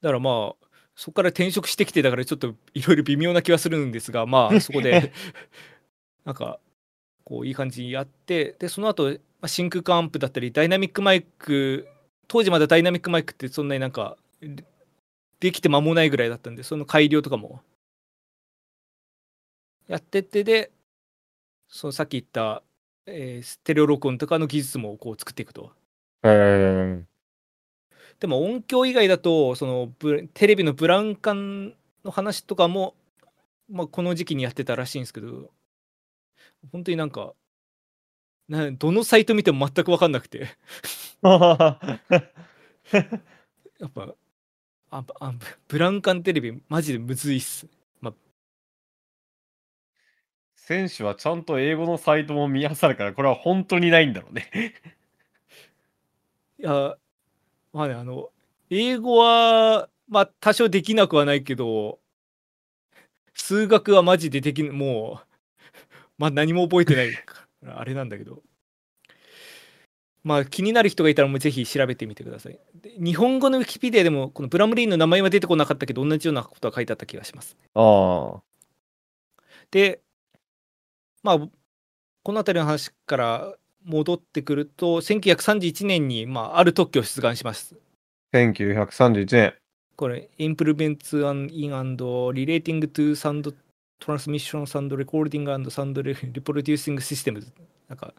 だからまあそこから転職してきてだからちょっといろいろ微妙な気はするんですがまあそこで <laughs> なんかこういい感じにやってでその後、まあ真空管アンプだったりダイナミックマイク当時まだダイナミックマイクってそんなになんかでできて間もないぐらいだったんでその改良とかもやってってでそのさっき言った、えーステレオ録音とかの技術もこう作っていくと。えー、でも音響以外だとそのブテレビのブラウン管の話とかも、まあ、この時期にやってたらしいんですけど本当になんかなどのサイト見ても全く分かんなくて。<laughs> やっぱああブブラウン管テレビマジでむずいっす選手はちゃんと英語のサイトも見漁るから、これは本当にないんだろうね。<laughs> いやまあねあの英語はまあ多少できなくはないけど数学はマジでできんもうまあ何も覚えてないからあれなんだけどまあ気になる人がいたらもうぜひ調べてみてくださいで日本語のウィキペディアでもこのブラムリーンの名前は出てこなかったけど同じようなことが書いてあった気がしますああ。でまあこの辺りの話から戻ってくると1931年に、まあ、ある特許を出願します1931年。これ、Improvements in and Relating to Sound Transmission and Recording and Sound Reproducing Systems なんか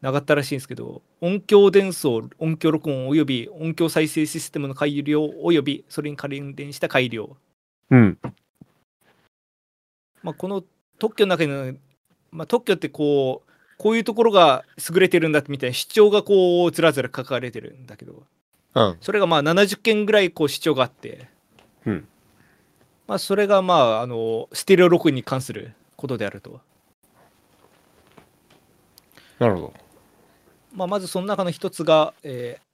長ったらしいんですけど、音響伝送、音響録音および音響再生システムの改良およびそれに関連した改良。うん。まあ、この特許の中に、まあ、特許ってこう、こういうところが優れてるんだみたいな主張がこうずらずら書かれてるんだけど、うん。それがまあ70件ぐらいこう主張があって、うんまあ、それがまああのステレオ録音に関することであると、なるほど。まあ、まずその中の一つが、えー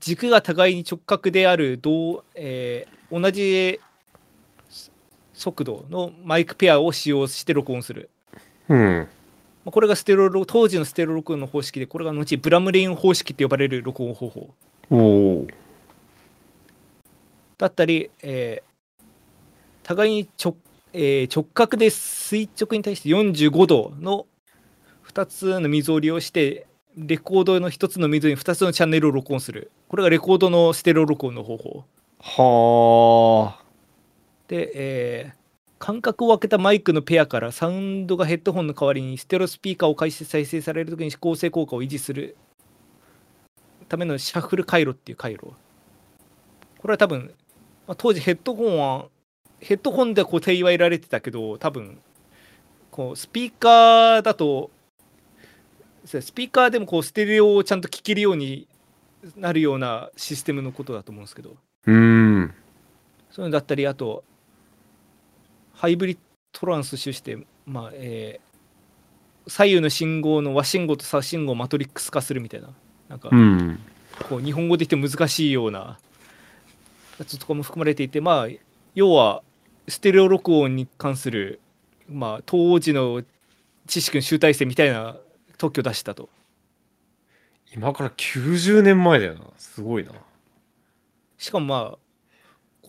軸が互いに直角である同、えー同じ速度のマイクペアを使用して録音する。うん。まあこれがステレオ録当時のステレオ録音の方式で、これが後ブラムレイン方式って呼ばれる録音方法。おお。だったり、えー互いに直,、えー直角で垂直に対して45度の2つの溝を利用してレコードの1つの溝に2つのチャンネルを録音するこれがレコードのステレオ録音の方法はあ。で、えー間隔を空けたマイクのペアからサウンドがヘッドホンの代わりにステレオスピーカーを介して再生されるときに指向性効果を維持する。ためのシャッフル回路っていう回路。これは多分、まあ、当時ヘッドホンはヘッドホンで固定祝いられてたけど多分こうスピーカーだとスピーカーでもこうステレオをちゃんと聞けるようになるようなシステムのことだと思うんですけど。うーん。そういうのだったり、あと、ハイブリッドトランス種して、まあ、えー左右の信号の和信号と左信号をマトリックス化するみたいな、なんか、うん。こう、日本語で言って難しいようなやつとかも含まれていて、まあ、要は、ステレオ録音に関する、まあ、当時の知識の集大成みたいな特許を出したと。今から90年前だよな。すごいな。しかもまあ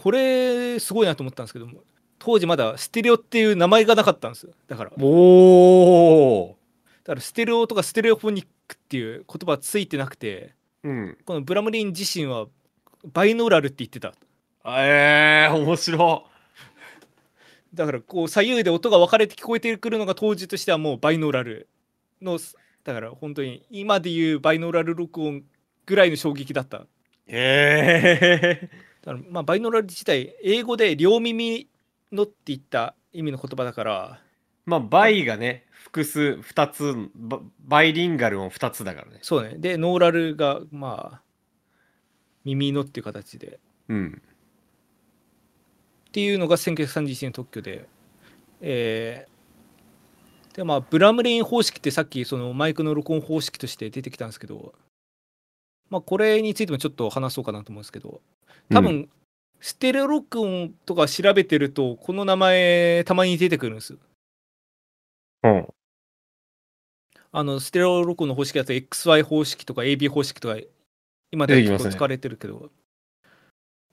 これすごいなと思ったんですけども当時まだステレオっていう名前がなかったんですよだからだおお。からステレオとかステレオフォニックっていう言葉はついてなくてうん。このブラムリン自身はバイノーラルって言ってたええー、面白だからこう左右で音が分かれて聞こえてくるのが当時としてはもうバイノーラルのだから本当に今でいうバイノーラル録音ぐらいの衝撃だったい。へえだからまあバイノーラル自体英語で両耳のっていった意味の言葉だからまあバイがね複数2つババイリンガルも2つだからね。そうね。でノーラルがまあ耳のっていう形で。うん。っていうのが1931年の特許で、えーでまあブラムレイン方式ってさっきそのマイクの録音方式として出てきたんですけど、まあ、これについてもちょっと話そうかなと思うんですけど多分、うんステレオ録音とか調べてるとこの名前たまに出てくるんです。うん。あのステレオ録音の方式だと XY 方式とか AB 方式とか今では結構使われてるけど、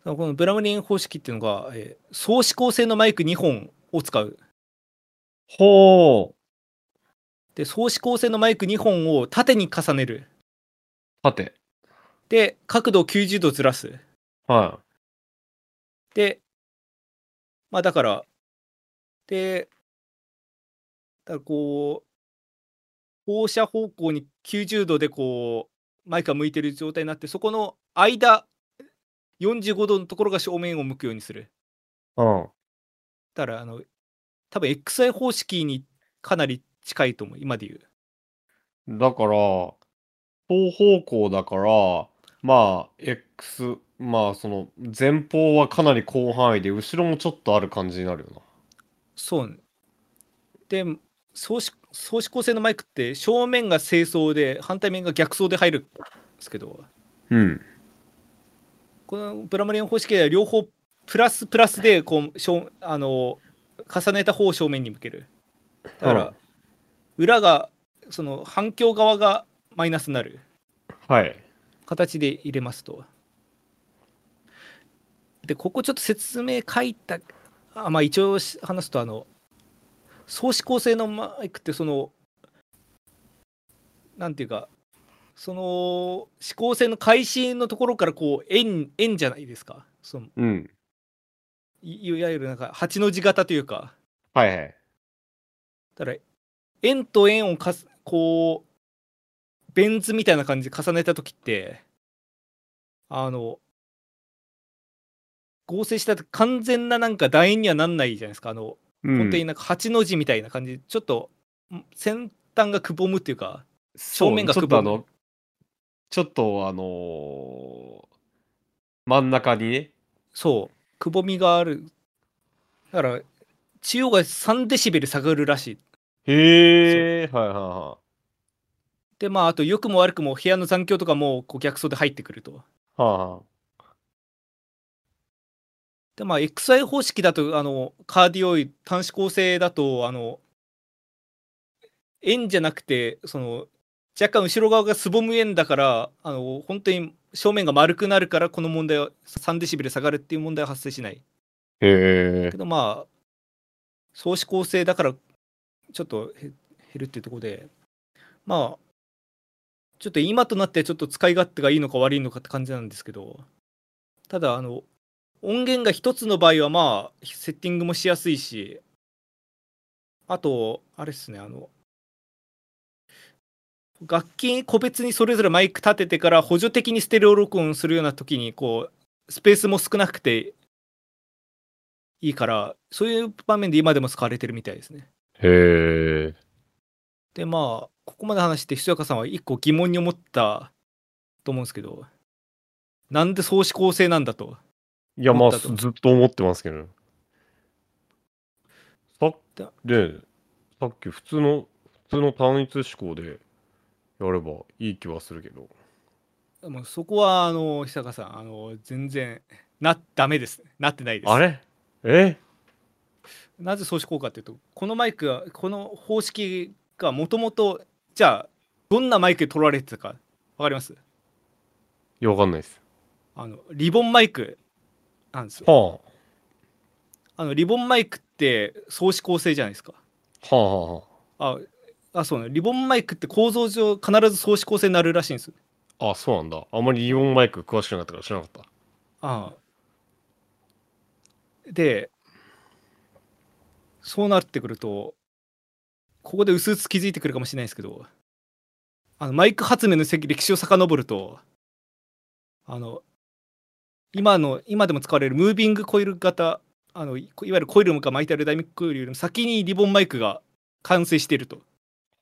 このブラムレイン方式っていうのが、えー総指向性のマイク2本を使う。ほう。で総指向性のマイク2本を縦に重ねる。さてで角度を90度ずらす。はでまあだからでだからこう放射方向に90度でこうマイクが向いてる状態になってそこの間45度のところが正面を向くようにする。いうん。だからあの多分 XI 方式にかなり近いと思う今で言う。だから、双方向だから、まあ、X、まあ、その、前方はかなり広範囲で、後ろもちょっとある感じになるよな。そうねで相指相指向性のマイクって正面が正装で反対面が逆走で入るんですけどうん。このブラムレン方式では両方プラスプラスでこう正あの重ねた方を正面に向けるだから、うん裏がその反響側がマイナスになるはい。形で入れますとでここちょっと説明書いたあまあ一応し話すとあの相指向性のマイクってそのなんていうかその指向性の開始のところからこう円円じゃないですかそのうん。いいわゆるなんか8の字型というかはいはい。だから円と円をかすこうベン図みたいな感じで重ねた時ってあの合成した時完全ななんか楕円にはなんないじゃないですか。あの、うん、本当になんか8の字みたいな感じ。でちょっとん先端がくぼむっていうか正面がちょっくぼむとあの、ちょっとあのー真ん中にね。そう。くぼみがある。だから中央が3デシベル下がるらしい。へえ、はいはいはでまああと良くも悪くも部屋の残響とかもこう逆走で入ってくると。い。はあはでまあ XI 方式だとあのカーディオイ端子構成だとあの円じゃなくてその若干後ろ側がすぼむ円だからあの本当に正面が丸くなるからこの問題は3デシベル下がるっていう問題は発生しないへえけ。どまあ相指構成だからちょっとへ減るっていうところでまあちょっと今となってはちょっと使い勝手がいいのか悪いのかって感じなんですけどただあの音源が一つの場合はまあセッティングもしやすいしあとあれですねあの楽器個別にそれぞれマイク立ててから補助的にステレオ録音するような時にこうスペースも少なくていいからそういう場面で今でも使われてるみたいですね。へえ。でまあここまで話してひそやかさんは一個疑問に思ったと思うんですけどなんで総指向性なんだと？いや、まあ、思ったとずっと思ってますけど。さっだで、さっき普通の、普通の単一思考でやればいい気はするけど。もうそこはあのひそやかさんあの全然なダメですなってないです。あれ？え？なぜ総指向かっていうとこのマイクはこの方式がもともとじゃあどんなマイクで取られてたかわかります？いや、わかんないです。あのリボンマイクなんですよ。はあのリボンマイクって総指向性じゃないですか。あ。はあはあはああそうねリボンマイクって構造上必ず総指向性になるらしいんです。あ、そうなんだ。あんまりリボンマイク詳しくなかったから知らなかった。ああでそうなってくるとここで薄々気づいてくるかもしれないですけどあのマイク発明の歴史を遡るとあの今の今でも使われるムービングコイル型あのいいわゆるコイルが巻いてあるダイナミックコイルよりも先にリボンマイクが完成していると。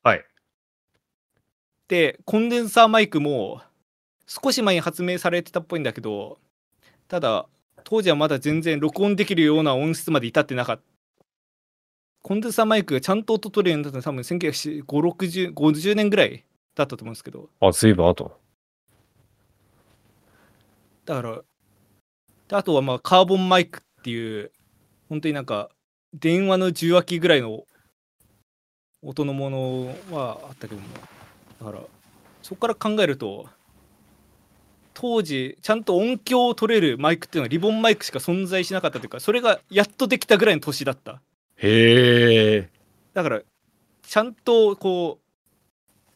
はい。でコンデンサーマイクも少し前に発明されてたっぽいんだけどただ当時はまだ全然録音できるような音質まで至ってなかったコンデンサーマイクがちゃんと音取れるようになったのは多分1950 50年ぐらいだったと思うんですけどあ、随分後。だからであとはまあカーボンマイクっていう本当になんか電話の受話器ぐらいの音のものはあったけどもだからそこから考えると当時ちゃんと音響を取れるマイクっていうのはリボンマイクしか存在しなかったというかそれがやっとできたぐらいの年だったへえ。だからちゃんとこう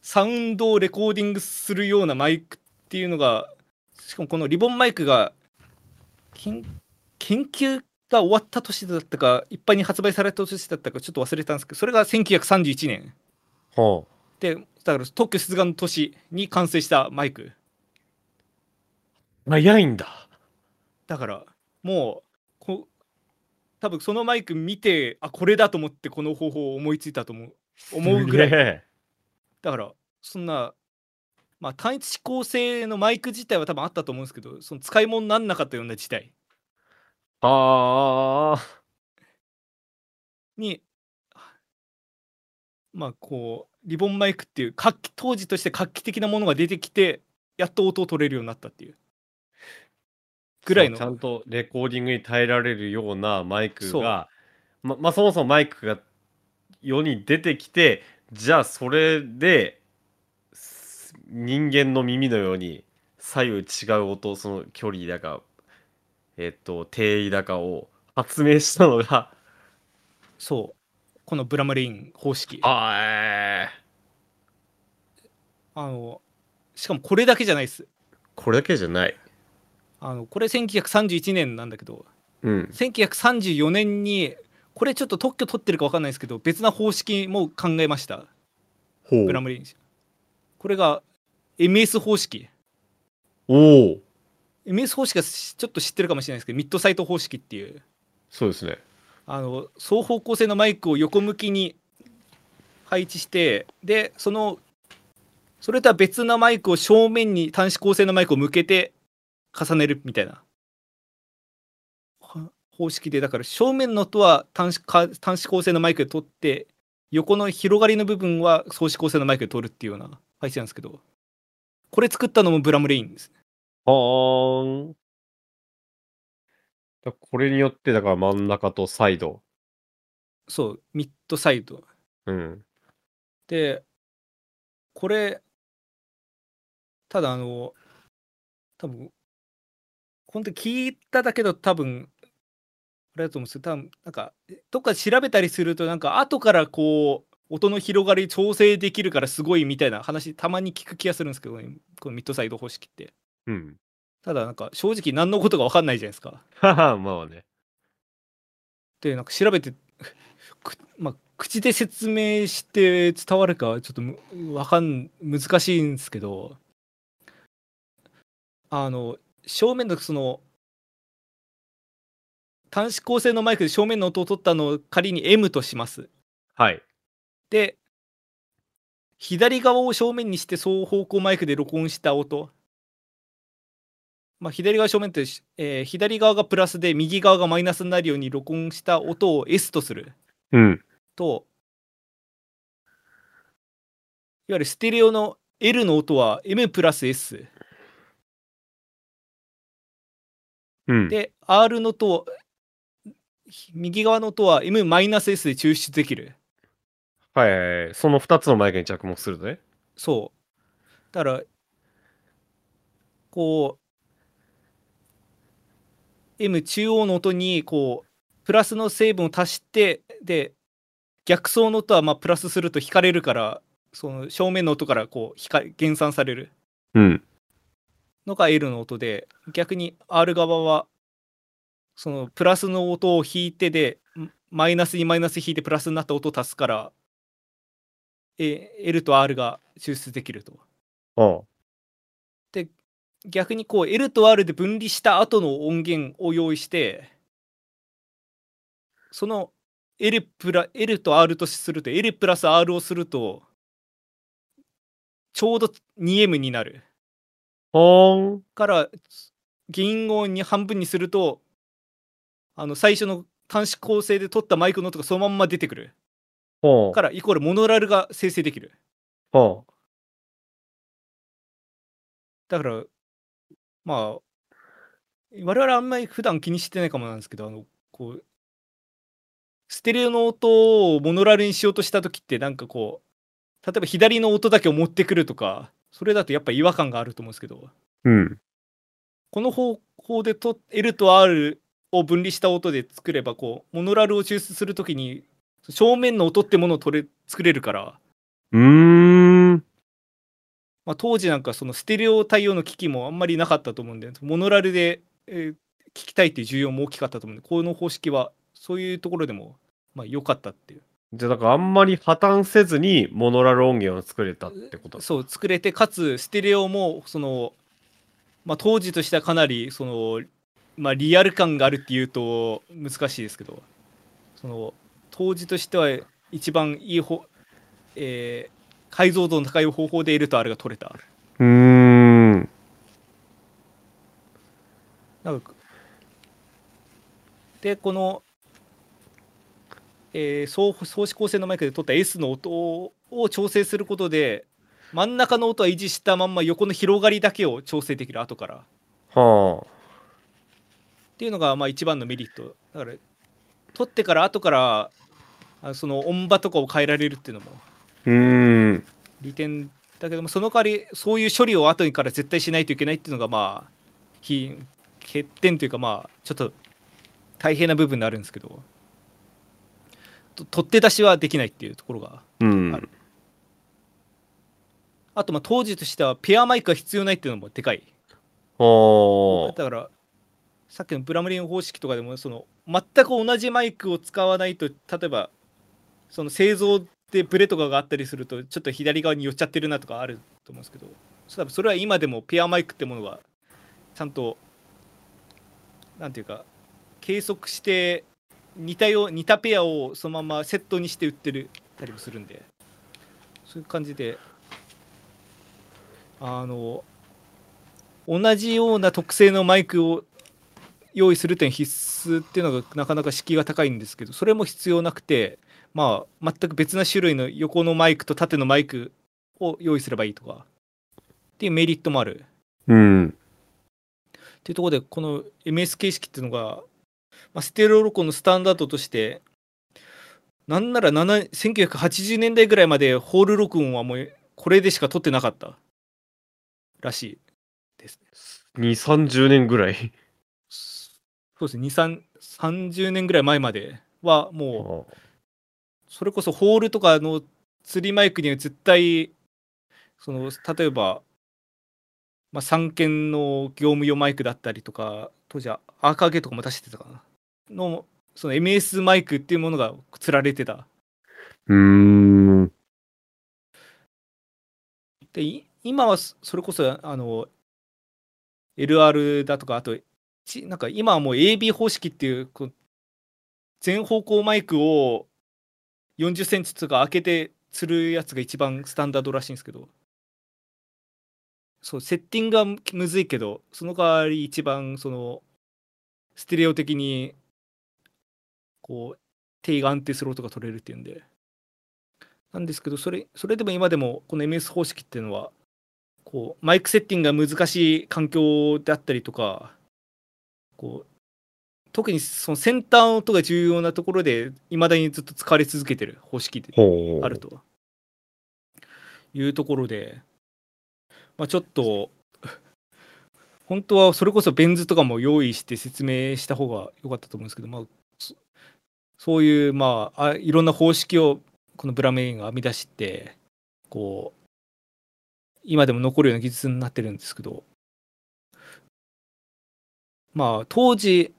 サウンドをレコーディングするようなマイクっていうのがしかもこのリボンマイクが研研究が終わった年だったか一般に発売された年だったかちょっと忘れたんですけどそれが1931年。はでだから特許出願の年に完成したマイク。あ。早いんだ。だからもうこ多分そのマイク見てあこれだと思ってこの方法を思いついたと思う。思うぐらい。だからそんなまあ単一指向性のマイク自体は多分あったと思うんですけどその使い物になんなかったような事態。ああ。にまあこうリボンマイクっていう画期当時として画期的なものが出てきてやっと音を取れるようになったっていう。ぐらいの。ちゃんとレコーディングに耐えられるようなマイクがままあそもそもマイクが世に出てきてじゃあそれです人間の耳のように左右違う音その距離だかえっと定位だかを発明したのがそう。このブラムレイン方式。あえあのしかもこれだけじゃないです。これだけじゃない。あのこれ1931年なんだけどうん。1934年にこれちょっと特許取ってるか分かんないですけど別な方式も考えました。ほブラムレインこれが MS 方式。おお。MS 方式はちょっと知ってるかもしれないですけどミッドサイト方式っていう。そうですね。あの双方向性のマイクを横向きに配置してでそのそれとは別なマイクを正面に端子構成のマイクを向けて重ねるみたいな。は方式でだから正面の音は端子か端子構成のマイクで取って横の広がりの部分は相子構成のマイクで取るっていうような配置なんですけどこれ作ったのもブラムレインです。はーん。だこれによってだから真ん中とサイド。そうミッドサイド。うん。でこれただあの多分本当に聞いただけど多分あれだと思うんですけど多分なんかどっかで調べたりするとなんか後からこう音の広がり調整できるからすごいみたいな話たまに聞く気がするんですけど、ね、このミッドサイド方式って。うん。ただなんか正直何のことか分かんないじゃないですか。ははまあね。でなんか調べてくまあ口で説明して伝わるかはちょっとむわかん難しいんですけど。あの正面のその端子構成のマイクで正面の音を取ったのを仮に M とします。はいで左側を正面にして双方向マイクで録音した音。まあ、左側正面って、えー左側がプラスで右側がマイナスになるように録音した音を S とする。うん。といわゆるステレオの L の音は M プラス S うん。で R の音右側の音は M マイナス S で抽出できるはいはいはい。その2つのマイクに着目するとね。そう。だからこう M 中央の音にこうプラスの成分を足してで逆走の音はまあプラスすると引かれるからその正面の音からこう光減散される。うん。のが L の音で逆に R 側はそのプラスの音を弾いてでんマイナスにマイナス弾いてプラスになった音を足すからえ L と R が抽出できると。ああ逆にこう L と R で分離した後の音源を用意してその L, プラ L と R とすると L プラス R をするとちょうど 2M になるほーん。から原因をに半分にするとあの最初の端子構成で取ったマイクの音がそのまんま出てくる。からイコールモノラルが生成できるほだからまあ我々あんまり普段気にしてないかもなんですけどあのこうステレオの音をモノラルにしようとした時ってなんかこう例えば左の音だけを持ってくるとかそれだとやっぱ違和感があると思うんですけどう。うん。この方法でと L と R を分離した音で作ればこうモノラルを抽出するときに正面の音ってものを取れ作れるから、うーん。まあ、当時なんかそのステレオ対応の機器もあんまりなかったと思うんでモノラルで、えー聞きたいっていう需要も大きかったと思うんでこの方式はそういうところでもまあ良かったっていう。じゃあだからあんまり破綻せずにモノラル音源を作れたってこと？そう作れてかつステレオもその、まあ、当時としてはかなりその、まあ、リアル感があるっていうと難しいですけどその当時としては一番いい方、えー解像度の高い方法で L と R が取れた。うーん。なんかでこの、えー相相指構成のマイクで取った S の音を調整することで真ん中の音は維持したまんま横の広がりだけを調整できる後から。はっていうのがまあ一番のメリット。だから取ってから後からあその音場とかを変えられるっていうのもあ。うーん。利点だけどもその代わりそういう処理を後にから絶対しないといけないっていうのがまあ非欠点というかまあちょっと大変な部分になるんですけどと取って出しはできないっていうところがうん。あるあとまあ当時としてはペアマイクが必要ないっていうのもでかいはだからさっきのブラムリン方式とかでもその全く同じマイクを使わないと例えばその製造でブレとかがあったりするとちょっと左側に寄っちゃってるなとかあると思うんですけど多分それは今でもペアマイクってものがちゃんとなんていうか計測して似たよ似たペアをそのままセットにして売ってるたりもするんでそういう感じであの同じような特性のマイクを用意する点必須っていうのがなかなか敷居が高いんですけどそれも必要なくてまあ全く別な種類の横のマイクと縦のマイクを用意すればいいとかっていうメリットもあるうん。っていうところでこの MS 形式っていうのが、まあ、ステレオ録音のスタンダードとしてなんなら7 1980年代ぐらいまでホール録音はもうこれでしか撮ってなかったらしいですね。2、30年ぐらい？そうですね2 3 30年ぐらい前まではもうそれこそホールとかの釣りマイクには絶対その例えば、まあ、三軒の業務用マイクだったりとか当時はアーカーゲとかも出してたかなのその MS マイクっていうものが釣られてたうーん。でい今はそそれこそあの LR だとかあとちなんか今はもう AB 方式っていう全方向マイクを40センチとか開けて釣るやつが一番スタンダードらしいんですけど。そうセッティングはむずいけどその代わり一番そのステレオ的にこう定が安定する音が取れるっていうんで。なんですけどそれそれでも今でもこの MS 方式っていうのはこうマイクセッティングが難しい環境であったりとかこう特にその先端音が重要なところでいまだにずっと使われ続けてる方式で。あるというところで、まあ、ちょっと <laughs> 本当はそれこそベン図とかも用意して説明した方が良かったと思うんですけど、まあ、そそういう、まあ、あいろんな方式をこのブラメインが編み出してこう今でも残るような技術になってるんですけどまあ当時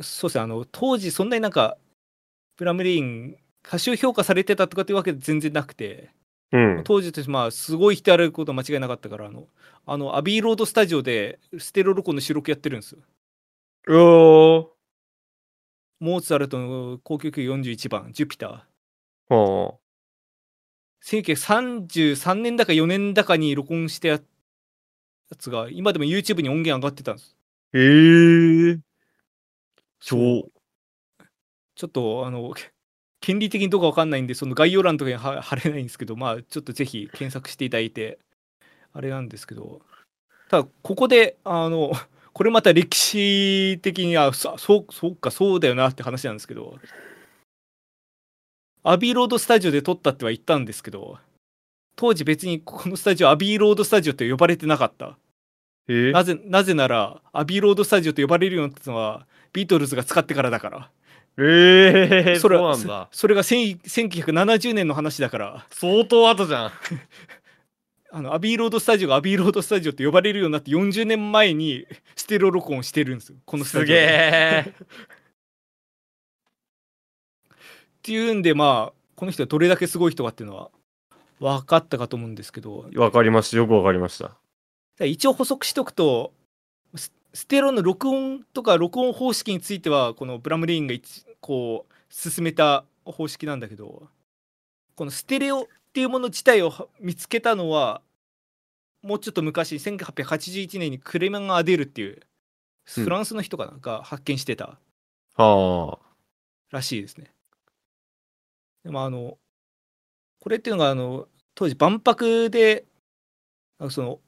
そうですねあの当時そんなになんかブラムリーン歌手評価されてたとかっていうわけで全然なくてうん。当時としてまあすごい人やることは間違いなかったからあのあのアビーロードスタジオでステレオ録音の収録やってるんですようおモーツァルトの交響曲41番ジュピターー。は1933年だか4年だかに録音したやつが今でも YouTube に音源上がってたんですあ。えー。そう。超。ちょっとあの <laughs> 権利的にどうかわかんないんでその概要欄とかには貼れないんですけどまあちょっとぜひ検索していただいてあれなんですけど。ただここであのこれまた歴史的にあそそうそうかそうだよなって話なんですけど。アビーロードスタジオで撮ったっては言ったんですけど当時別にこのスタジオアビーロードスタジオって呼ばれてなかった。え。ー、なぜなぜならアビーロードスタジオと呼ばれるようになったのはビートルズが使ってからだからえー、それうなんだ。それが1000 1970年の話だから相当後じゃん。<laughs> あのアビーロードスタジオがアビーロードスタジオって呼ばれるようになって40年前にステレオ録音してるんですよこのスタジオすげえ。<laughs> っていうんでまあこの人はどれだけすごい人かっていうのは分かったかと思うんですけどわかりました。よくわかりました。一応補足しとくとスステレオの録音とか録音方式についてはこのブラムリーンが一こう進めた方式なんだけどこのステレオっていうもの自体をは見つけたのはもうちょっと昔1881年にクレメン・アデルっていううんフランスの人かな、が発見してたはらしいですね。でもあのこれっていうのがあの当時万博であその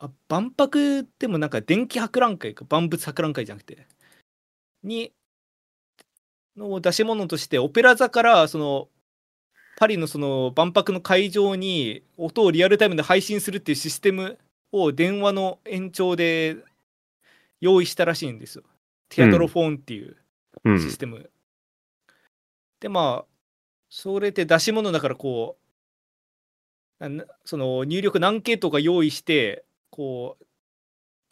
あ万博でもなんか電気博覧会か万物博覧会じゃなくてにの出し物としてオペラ座からそのパリのその万博の会場に音をリアルタイムで配信するっていうシステムを電話の延長で用意したらしいんですよ。ティアトロフォンっていう。システム。でまあそれって出し物だからこうなその入力何系統か用意してこう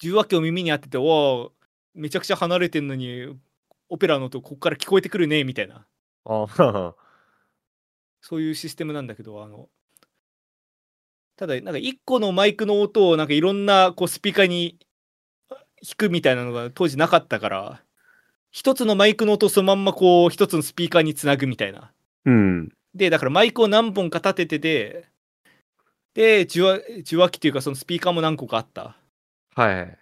受話器を耳に当てて「おおめちゃくちゃ離れてんのにオペラの音ここから聞こえてくるね」みたいなそういうシステムなんだけどあのただなんか1個のマイクの音をなんかいろんなこうスピーカーに弾くみたいなのが当時なかったから一つのマイクの音をそのまんまこう一つのスピーカーにつなぐみたいな。うん。でだからマイクを何本か立てててで受話受話器っていうかそのスピーカーも何個かあったはい。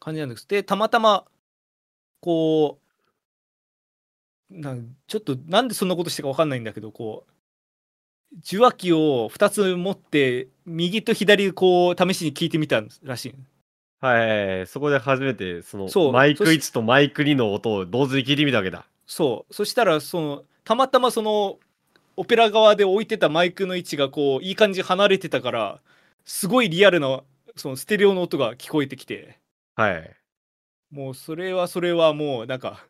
感じなんですでたまたまこうなんちょっとなんでそんなことしてか分かんないんだけどこう受話器を2つ持って右と左こう試しに聞いてみたらしいはい。そこで初めて、その、そうマイクそし1とマイク2の音を同時に聞いてみたわけだ。そうそしたらそのたまたまそのオペラ側で置いてたマイクの位置がこういい感じに離れてたからすごいリアルなそのステレオの音が聞こえてきてはい。もうそれはそれはもうなんか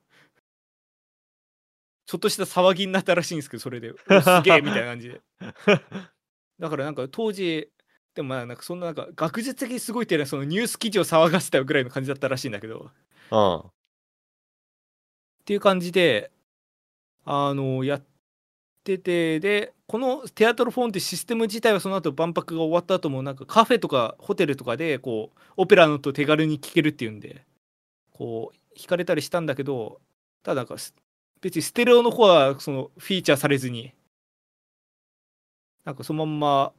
ちょっとした騒ぎになったらしいんですけどそれでおすげえみたいな感じで <laughs> だからなんか当時でもまあなんかそんななんか学術的にすごいっていうのはそのニュース記事を騒がせたぐらいの感じだったらしいんだけどうん。っていう感じであのやっててでこのテアトロフォンってシステム自体はその後万博が終わった後もなんかカフェとかホテルとかでこうオペラの音手軽に聴けるっていうんでこう弾かれたりしたんだけどただなんか別にステレオの方はそのフィーチャーされずになんかそのまんま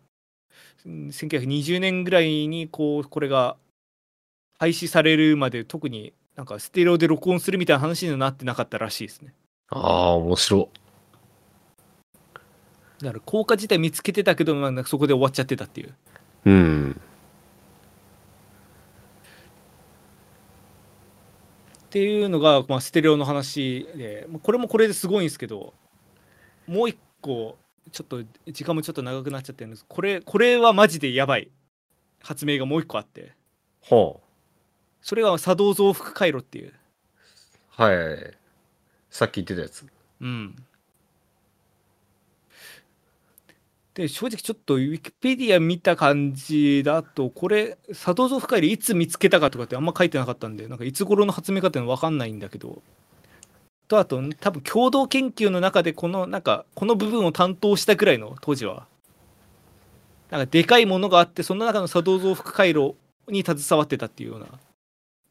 1920年ぐらいにこうこれが廃止されるまで特になんかステレオで録音するみたいな話にはなってなかったらしいですね。ああ、面白い。だから効果自体見つけてたけど、まあ、なんかそこで終わっちゃってたっていう。うん。っていうのが、まあ、ステレオの話で、まあこれもこれですごいんですけど、もう一個、ちょっと時間もちょっと長くなっちゃってるんです。これ、これはマジでやばい発明がもう一個あって、ほそれが作動増幅回路っていう。う。はい。さっき言ってたやつ。うん。で、正直ちょっとウィキペディア見た感じだと、これ、作動増幅回路いつ見つけたかとかってあんま書いてなかったんで、なんかいつ頃の発明かっていうのは分かんないんだけど、と、あと、多分共同研究の中で、この、なんか、この部分を担当したぐらいの、当時は、なんかでかいものがあってその中の作動増幅回路に携わってたっていうような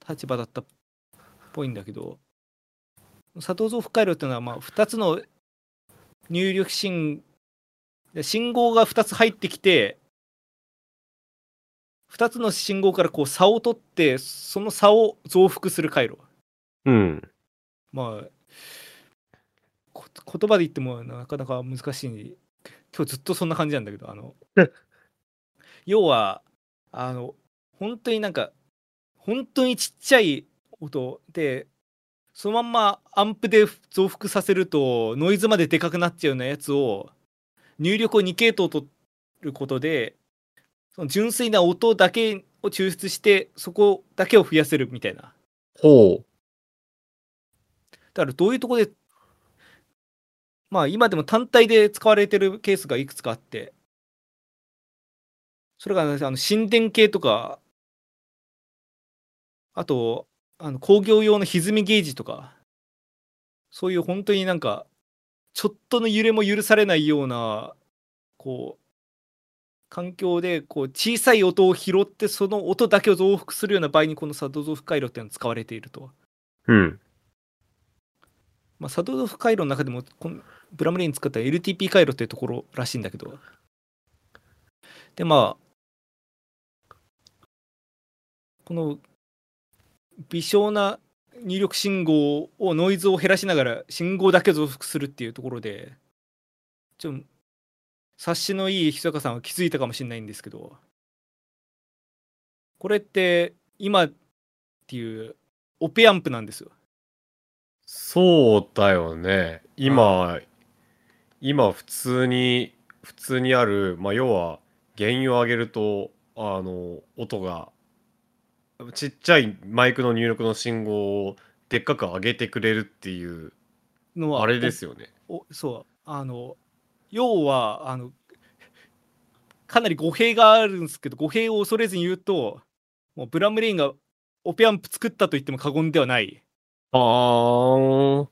立場だったっぽいんだけど。作動増幅回路っていうのはまあ2つの入力信信号が2つ入ってきて2つの信号からこう差を取ってその差を増幅する回路うん。まあこ言葉で言ってもなかなか難しい今日ずっとそんな感じなんだけどあの <laughs> 要はあの本当になんか本当にちっちゃい音でそのまんまアンプで増幅させるとノイズまででかくなっちゃうようなやつを入力を2系統取ることでその純粋な音だけを抽出してそこだけを増やせるみたいなほう。だからどういうところでまあ今でも単体で使われてるケースがいくつかあってそれがあの心電計とかあとあの工業用の歪みゲージとかそういう本当になんかちょっとの揺れも許されないようなこう環境でこう小さい音を拾ってその音だけを増幅するような場合にこの作動増幅回路っていうのが使われていると。うん。まあ、作動増幅回路の中でもこのブラムレイン使った LTP 回路っていうところらしいんだけどでまあこの微小な入力信号をノイズを減らしながら信号だけ増幅するっていうところでちょっと察しのいいひそかさんは気づいたかもしれないんですけどこれって今っていうオペアンプなんですよそうだよね。今、今普通に、普通にある、まあ、要は、原因を上げると、あの、音が、ちっちゃいマイクの入力の信号をでっかく上げてくれるっていう、のはあれですよね。おそうあの要はあのかなり語弊があるんですけど語弊を恐れずに言うともうブラムレインがオペアンプ作ったと言っても過言ではないあー。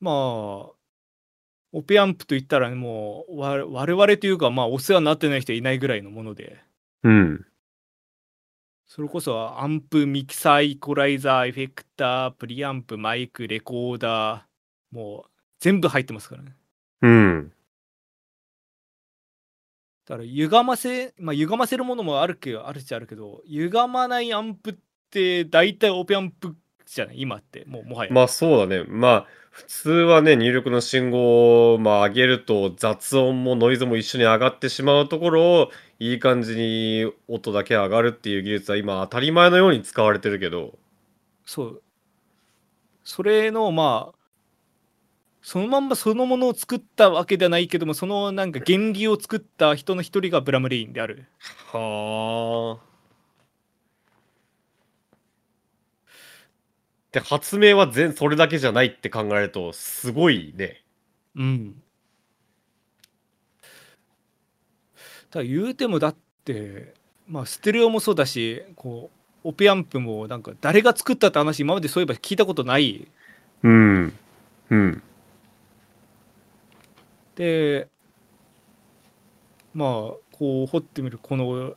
まあオペアンプと言ったらもうわ我々というかまあお世話になってない人はいないぐらいのものでうん。それこそアンプミキサーイコライザーエフェクタープリアンプマイクレコーダーもう全部入ってますからねうん。だから歪ませ、まあ、歪ませるものもあるけどあるっちゃあるけど歪まないアンプって大体オペアンプじゃない？今ってもうもはや、まあそうだね。まあ普通はね、入力の信号を、まあ、上げると雑音もノイズも一緒に上がってしまうところをいい感じに音だけ上がるっていう技術は今当たり前のように使われてるけど。そうそれのまあそのまんまそのものを作ったわけではないけどもそのなんか原理を作った人の一人がブラムレインであるはあ。で発明は全それだけじゃないって考えるとすごいね。うんただ言うてもだってまあステレオもそうだしこうオペアンプもなんか誰が作ったって話今までそういえば聞いたことないうん。うん。でまあこう掘ってみるこの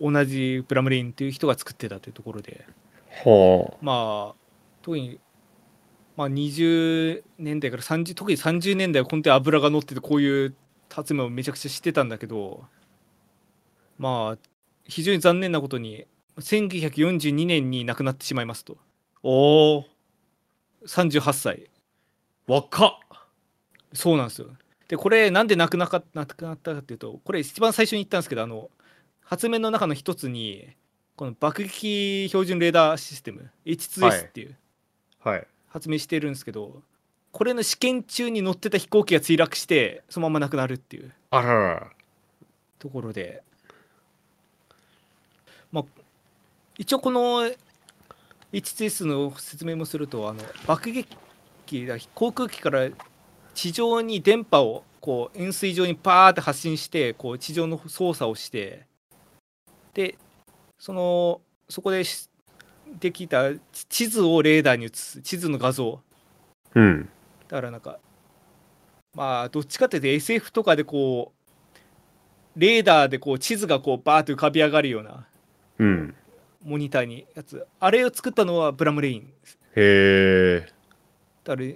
同じブラムレインっていう人が作ってたというところではまあ特に、まあ、20年代から30特に30年代は本当に油が乗っててこういう発明をめちゃくちゃしてたんだけどまあ非常に残念なことに1942年に亡くなってしまいますとあ。おお。38歳若っ。そうなんですよでこれなんで亡くなか亡くなったかっていうとこれ一番最初に言ったんですけどあの発明の中の一つにこの爆撃標準レーダーシステム H2S っていうはい。発明してるんですけど、これの試験中に乗ってた飛行機が墜落してそのまま亡くなるっていうあららら。ところでまあ一応この H2S の説明もするとあの爆撃機だ航空機から地上に電波をこう円錐状にパーって発信してこう地上の操作をしてでそのそこでしできた地図をレーダーに移す地図の画像うん。だからなんかまあどっちかっていうと SF とかでこうレーダーでこう地図がこうバーッと浮かび上がるようなうん。モニターにやつ。あれを作ったのはブラムレイン。ですへえ。だから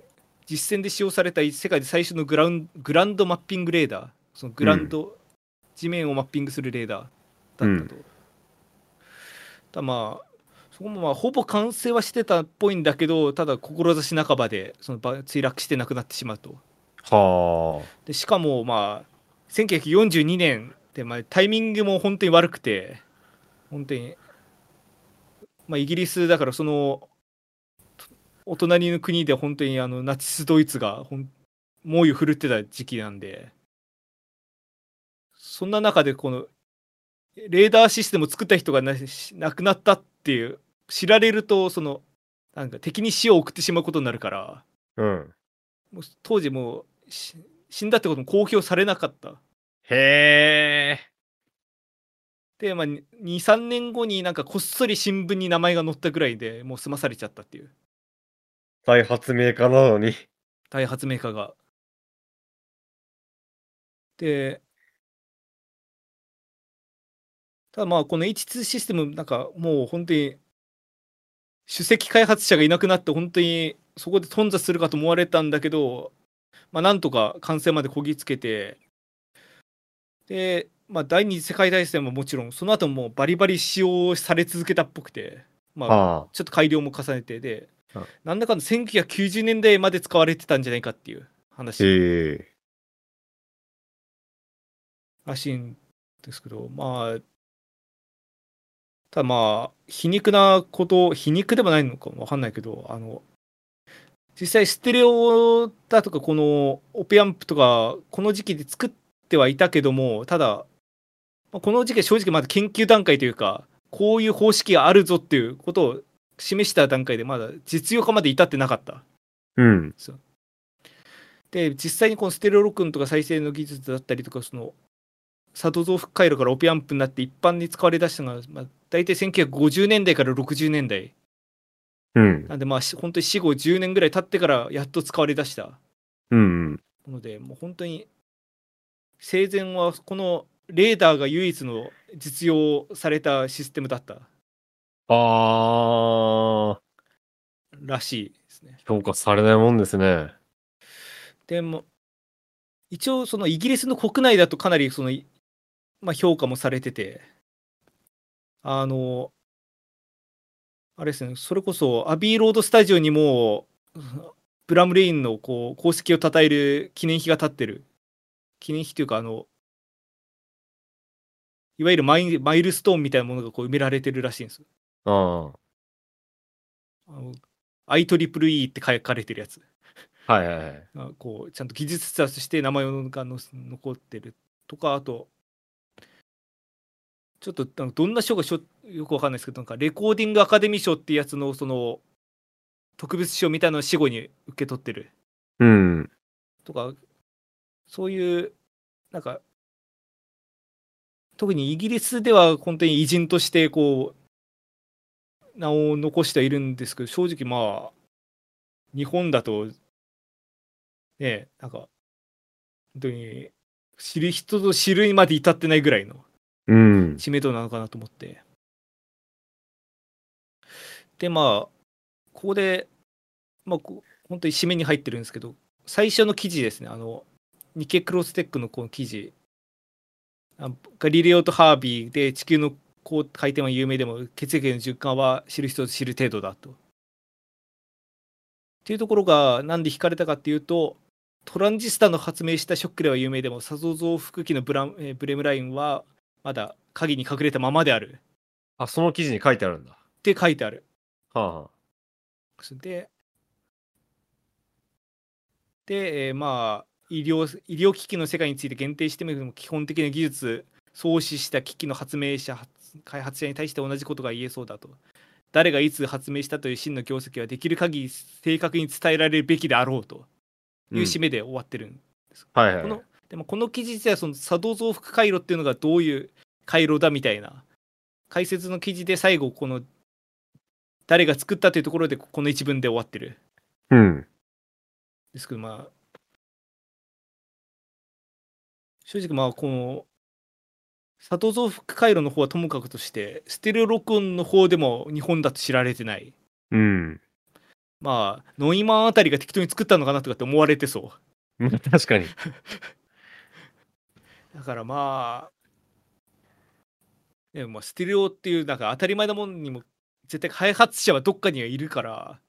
実戦で使用された世界で最初のグラウングランドマッピングレーダー。そのグランド、地面をマッピングするレーダーだったと、だまあそこもまあほぼ完成はしてたっぽいんだけどただ志半ばでそのば墜落してなくなってしまうと。はあ。でしかもまあ1942年で、まあ、タイミングも本当に悪くて本当に、まあ、イギリスだからそのお隣の国で本当にあのナチスドイツが猛威を振るってた時期なんでそんな中でこのレーダーシステムを作った人がな亡くなったっていう知られるとそのなんか敵に死を送ってしまうことになるからうん。もう当時もうし死んだってことも公表されなかった。へえ。で、まあ、23年後になんかこっそり新聞に名前が載ったぐらいでもう済まされちゃったっていう大発明家なのに。大発明家が。でただまあこの H2 システムなんかもう本当に首席開発者がいなくなって本当にそこで頓挫するかと思われたんだけどまあなんとか完成までこぎつけてでまあ第二次世界大戦ももちろんその後もバリバリ使用され続けたっぽくてまああちょっと改良も重ねてで、うんなんだかんだ1990年代まで使われてたんじゃないかっていう話。らしいんですけどまあただまあ皮肉なこと皮肉でもないのかもわかんないけどあの実際ステレオだとかこのオペアンプとかこの時期で作ってはいたけどもただまあこの時期は正直まだ研究段階というかこういう方式があるぞっていうことを示した段階でまだ実用化まで至ってなかったうん。で実際にこのステレオ録音とか再生の技術だったりとかその作動増幅回路からオペアンプになって一般に使われだしたのが、まあ、大体1950年代から60年代うん。なんでまあし本当に死後10年ぐらい経ってからやっと使われだしたうん。ものでもう本当に生前はこのレーダーが唯一の実用されたシステムだったああ。らしいですね。評価されないもんですね。でも一応そのイギリスの国内だとかなりその、いまあ、評価もされててあのあれですねそれこそアビーロードスタジオにもブラムレインのこう功績を称える記念碑が立ってる記念碑というかあのいわゆるマイマイルストーンみたいなものがこう埋められてるらしいんですああの IEEE って書かれてるやつあ。はいはいはい。がこうちゃんと技術者として名前がの残ってるとかあとちょっとどんな賞がしょよくわかんないですけどなんかレコーディングアカデミー賞っていうやつのその特別賞みたいなのを死後に受け取ってるうん。とかそういうなんか特にイギリスでは本当に偉人としてこう名を残してはいるんですけど正直まあ日本だとねなんか本当に知る人ぞ知るまで至ってないぐらいのうん。知名度なのかなと思って。でまあここでまあ本当に締めに入ってるんですけど最初の記事ですね。あのニケ・クロステックのこの記事。あガリレオとハービーで地球の回転は有名でも血液の循環は知る人ぞ知る程度だと。っていうところがなんで惹かれたかっていうとトランジスタの発明したショックでは有名でも作動増幅器のブラブレムラインはまだ鍵に隠れたままであるあ、その記事に書いてあるんだ。って書いてある。はあ、はで、で、えーまあ医療、医療機器の世界について限定してみると基本的な技術、創始した機器の発明者、発開発者に対して同じことが言えそうだと。誰がいつ発明したという真の業績はできる限り正確に伝えられるべきであろうという締めで終わってるんはいはいこのでもこの記事自体はその作動増幅回路っていうのがどういう回路だみたいな解説の記事で最後この誰が作ったというところでこの一文で終わってるうん。ですけどまあ正直まあこの里蔵副回路の方はともかくとしてステレオ録音の方でも日本だと知られてないうん。まあノイマンあたりが適当に作ったのかなとかって思われてそううん確かに。<laughs> だからまあでもまあステレオっていうなんか当たり前なものにも絶対開発者はどっかにはいるから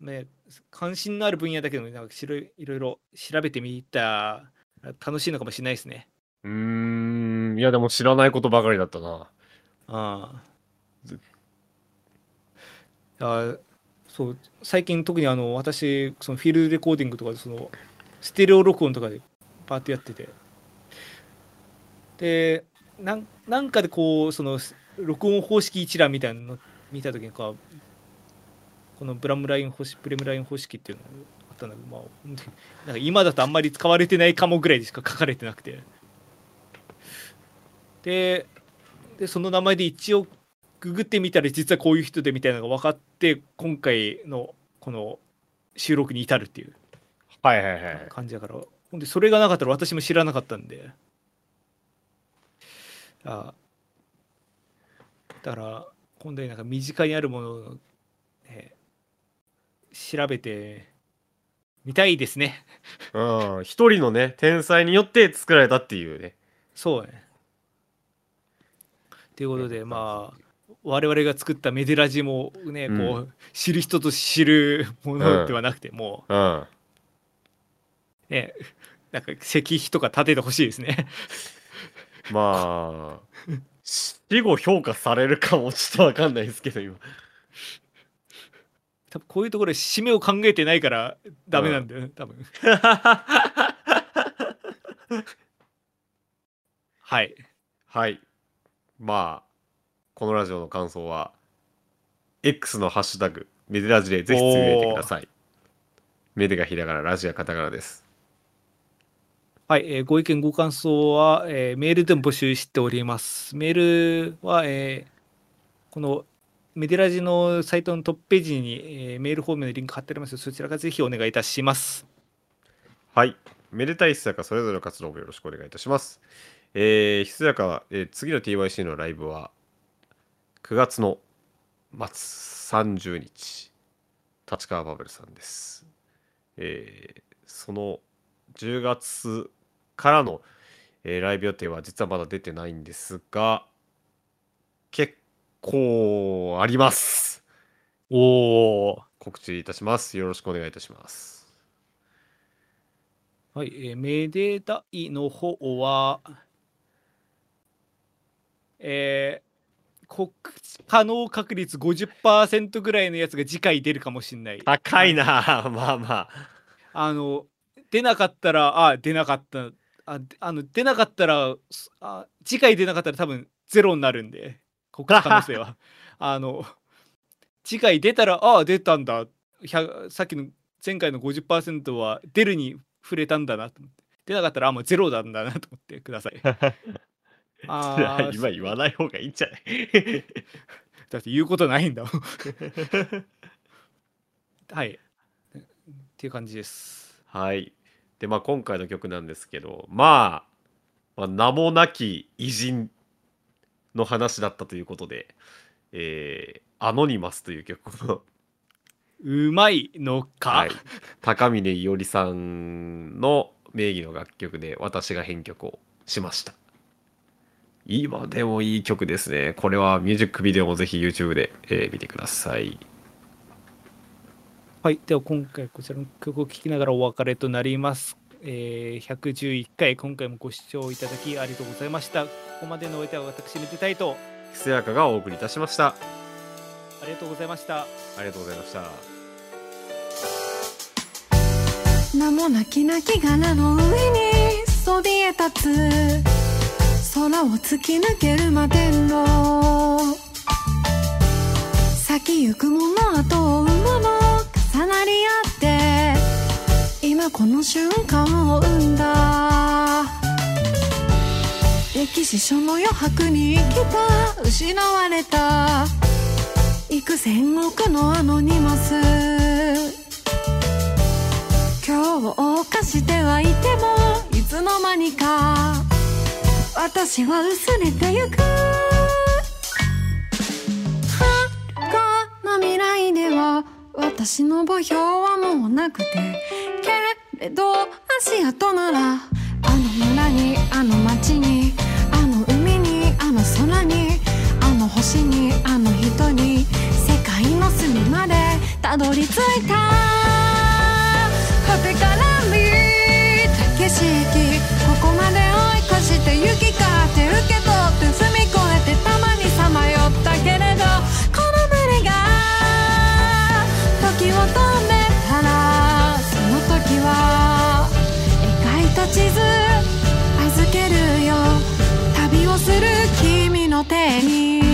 ね関心のある分野だけどなんかしろいろいろ調べてみたら楽しいのかもしれないですねうーん。いや、でも知らないことばかりだったな。ああそう最近特にあの私そのフィールドレコーディングとかでそのステレオ録音とかでパーッとやっててでなんなんかでこうその録音方式一覧みたいなの見た時にかこのブラムライン方式プレムライン方式っていうのがあったんだけどまあ本当になんか今だとあんまり使われてないかもぐらいでしか書かれてなくて。ででその名前で一応ググってみたら実はこういう人でみたいなのが分かって今回のこの収録に至るっていう。はいはいはい。感じだから。ほんでそれがなかったら私も知らなかったんで。あだから今度になんか身近にあるものを、ね、調べてみたいですねうん。一人のね、天才によって作られたっていうね。そうねということでまあ我々が作ったメデラジもね、うんこう知る人と知るものではなくて、もうん。うねなんか石碑とか建ててほしいですねまあ、死後評価されるかもちょっとわかんないですけど、今。多分こういうところで締めを考えてないからダメなんだよね、多分 <laughs> はいはい。まあ、このラジオの感想は、X のハッシュタグ、メデラジでぜひつぶやいてください。メデがひらがな、ラジがカタカナです。はい、えーご意見ご感想は、えーメールでも募集しております。メールは、えーこのメディラジのサイトのトップページに、えーメールフォームのリンク貼ってありますのでそちらからぜひお願いいたします。はい。めでたいひつやかそれぞれの活動もよろしくお願いいたします。えー、ひつやか、えー次の TYC のライブは、9月の末30日、立川バブルさんです。えーその10月からの、えーライブ予定は実はまだ出てないんですが、構あります。おお。告知いたします。よろしくお願いいたします。はい、えーめでたいの方は、えー告知可能確率50%ぐらいのやつが次回出るかもしれない。高いなまあまあ。あの出なかったらあ出なかったああの出なかったらすあ次回出なかったら多分ゼロになるんで告知可能性は。<laughs> あの次回出たらあ出たんだ。100さっきの前回の50%は出るに触れたんだなと思って。出なかったらあもうゼロなんだなと思ってください。<laughs> あー今言わない方がいいんじゃない？<laughs> だって言うことないんだもん。はい。っていう感じです。はい。で、まあ今回の曲なんですけど、まあ、まあ、名もなき偉人の話だったということで、えー、アノニマスという曲を、うまいのか、はい、高峰伊織さんの名義の楽曲で私が編曲をしました。今でもいい曲ですね。これはミュージックビデオもぜひ YouTube で、えー見てください。はい、では今回こちらの曲を聴きながらお別れとなります。えー、111回、今回もご視聴いただきありがとうございました。ここまでのお相手は私、めでたいと、ひそやかがお送りいたしました。ありがとうございました。ありがとうございました。名もなきなき殻の上にそびえ立つ空を突き抜ける摩天楼先行くもの後を追うもの重なり合って今この瞬間を生んだ。歴史書の余白に生きた。失われた。幾千億のアノニマス今日を犯してはいてもいつの間にか。私は薄れてゆく。遥かな未来では私の墓標はもうなくてれど足跡ならあの村にあの町にあの海にあの空にあの星にあの人に世界の隅までたどり着いた。果てから見た景色ここまで追い越して行き交って受け取って踏み越えてたまにさまよったけれどは描いた地図預けるよ旅をする君の手に。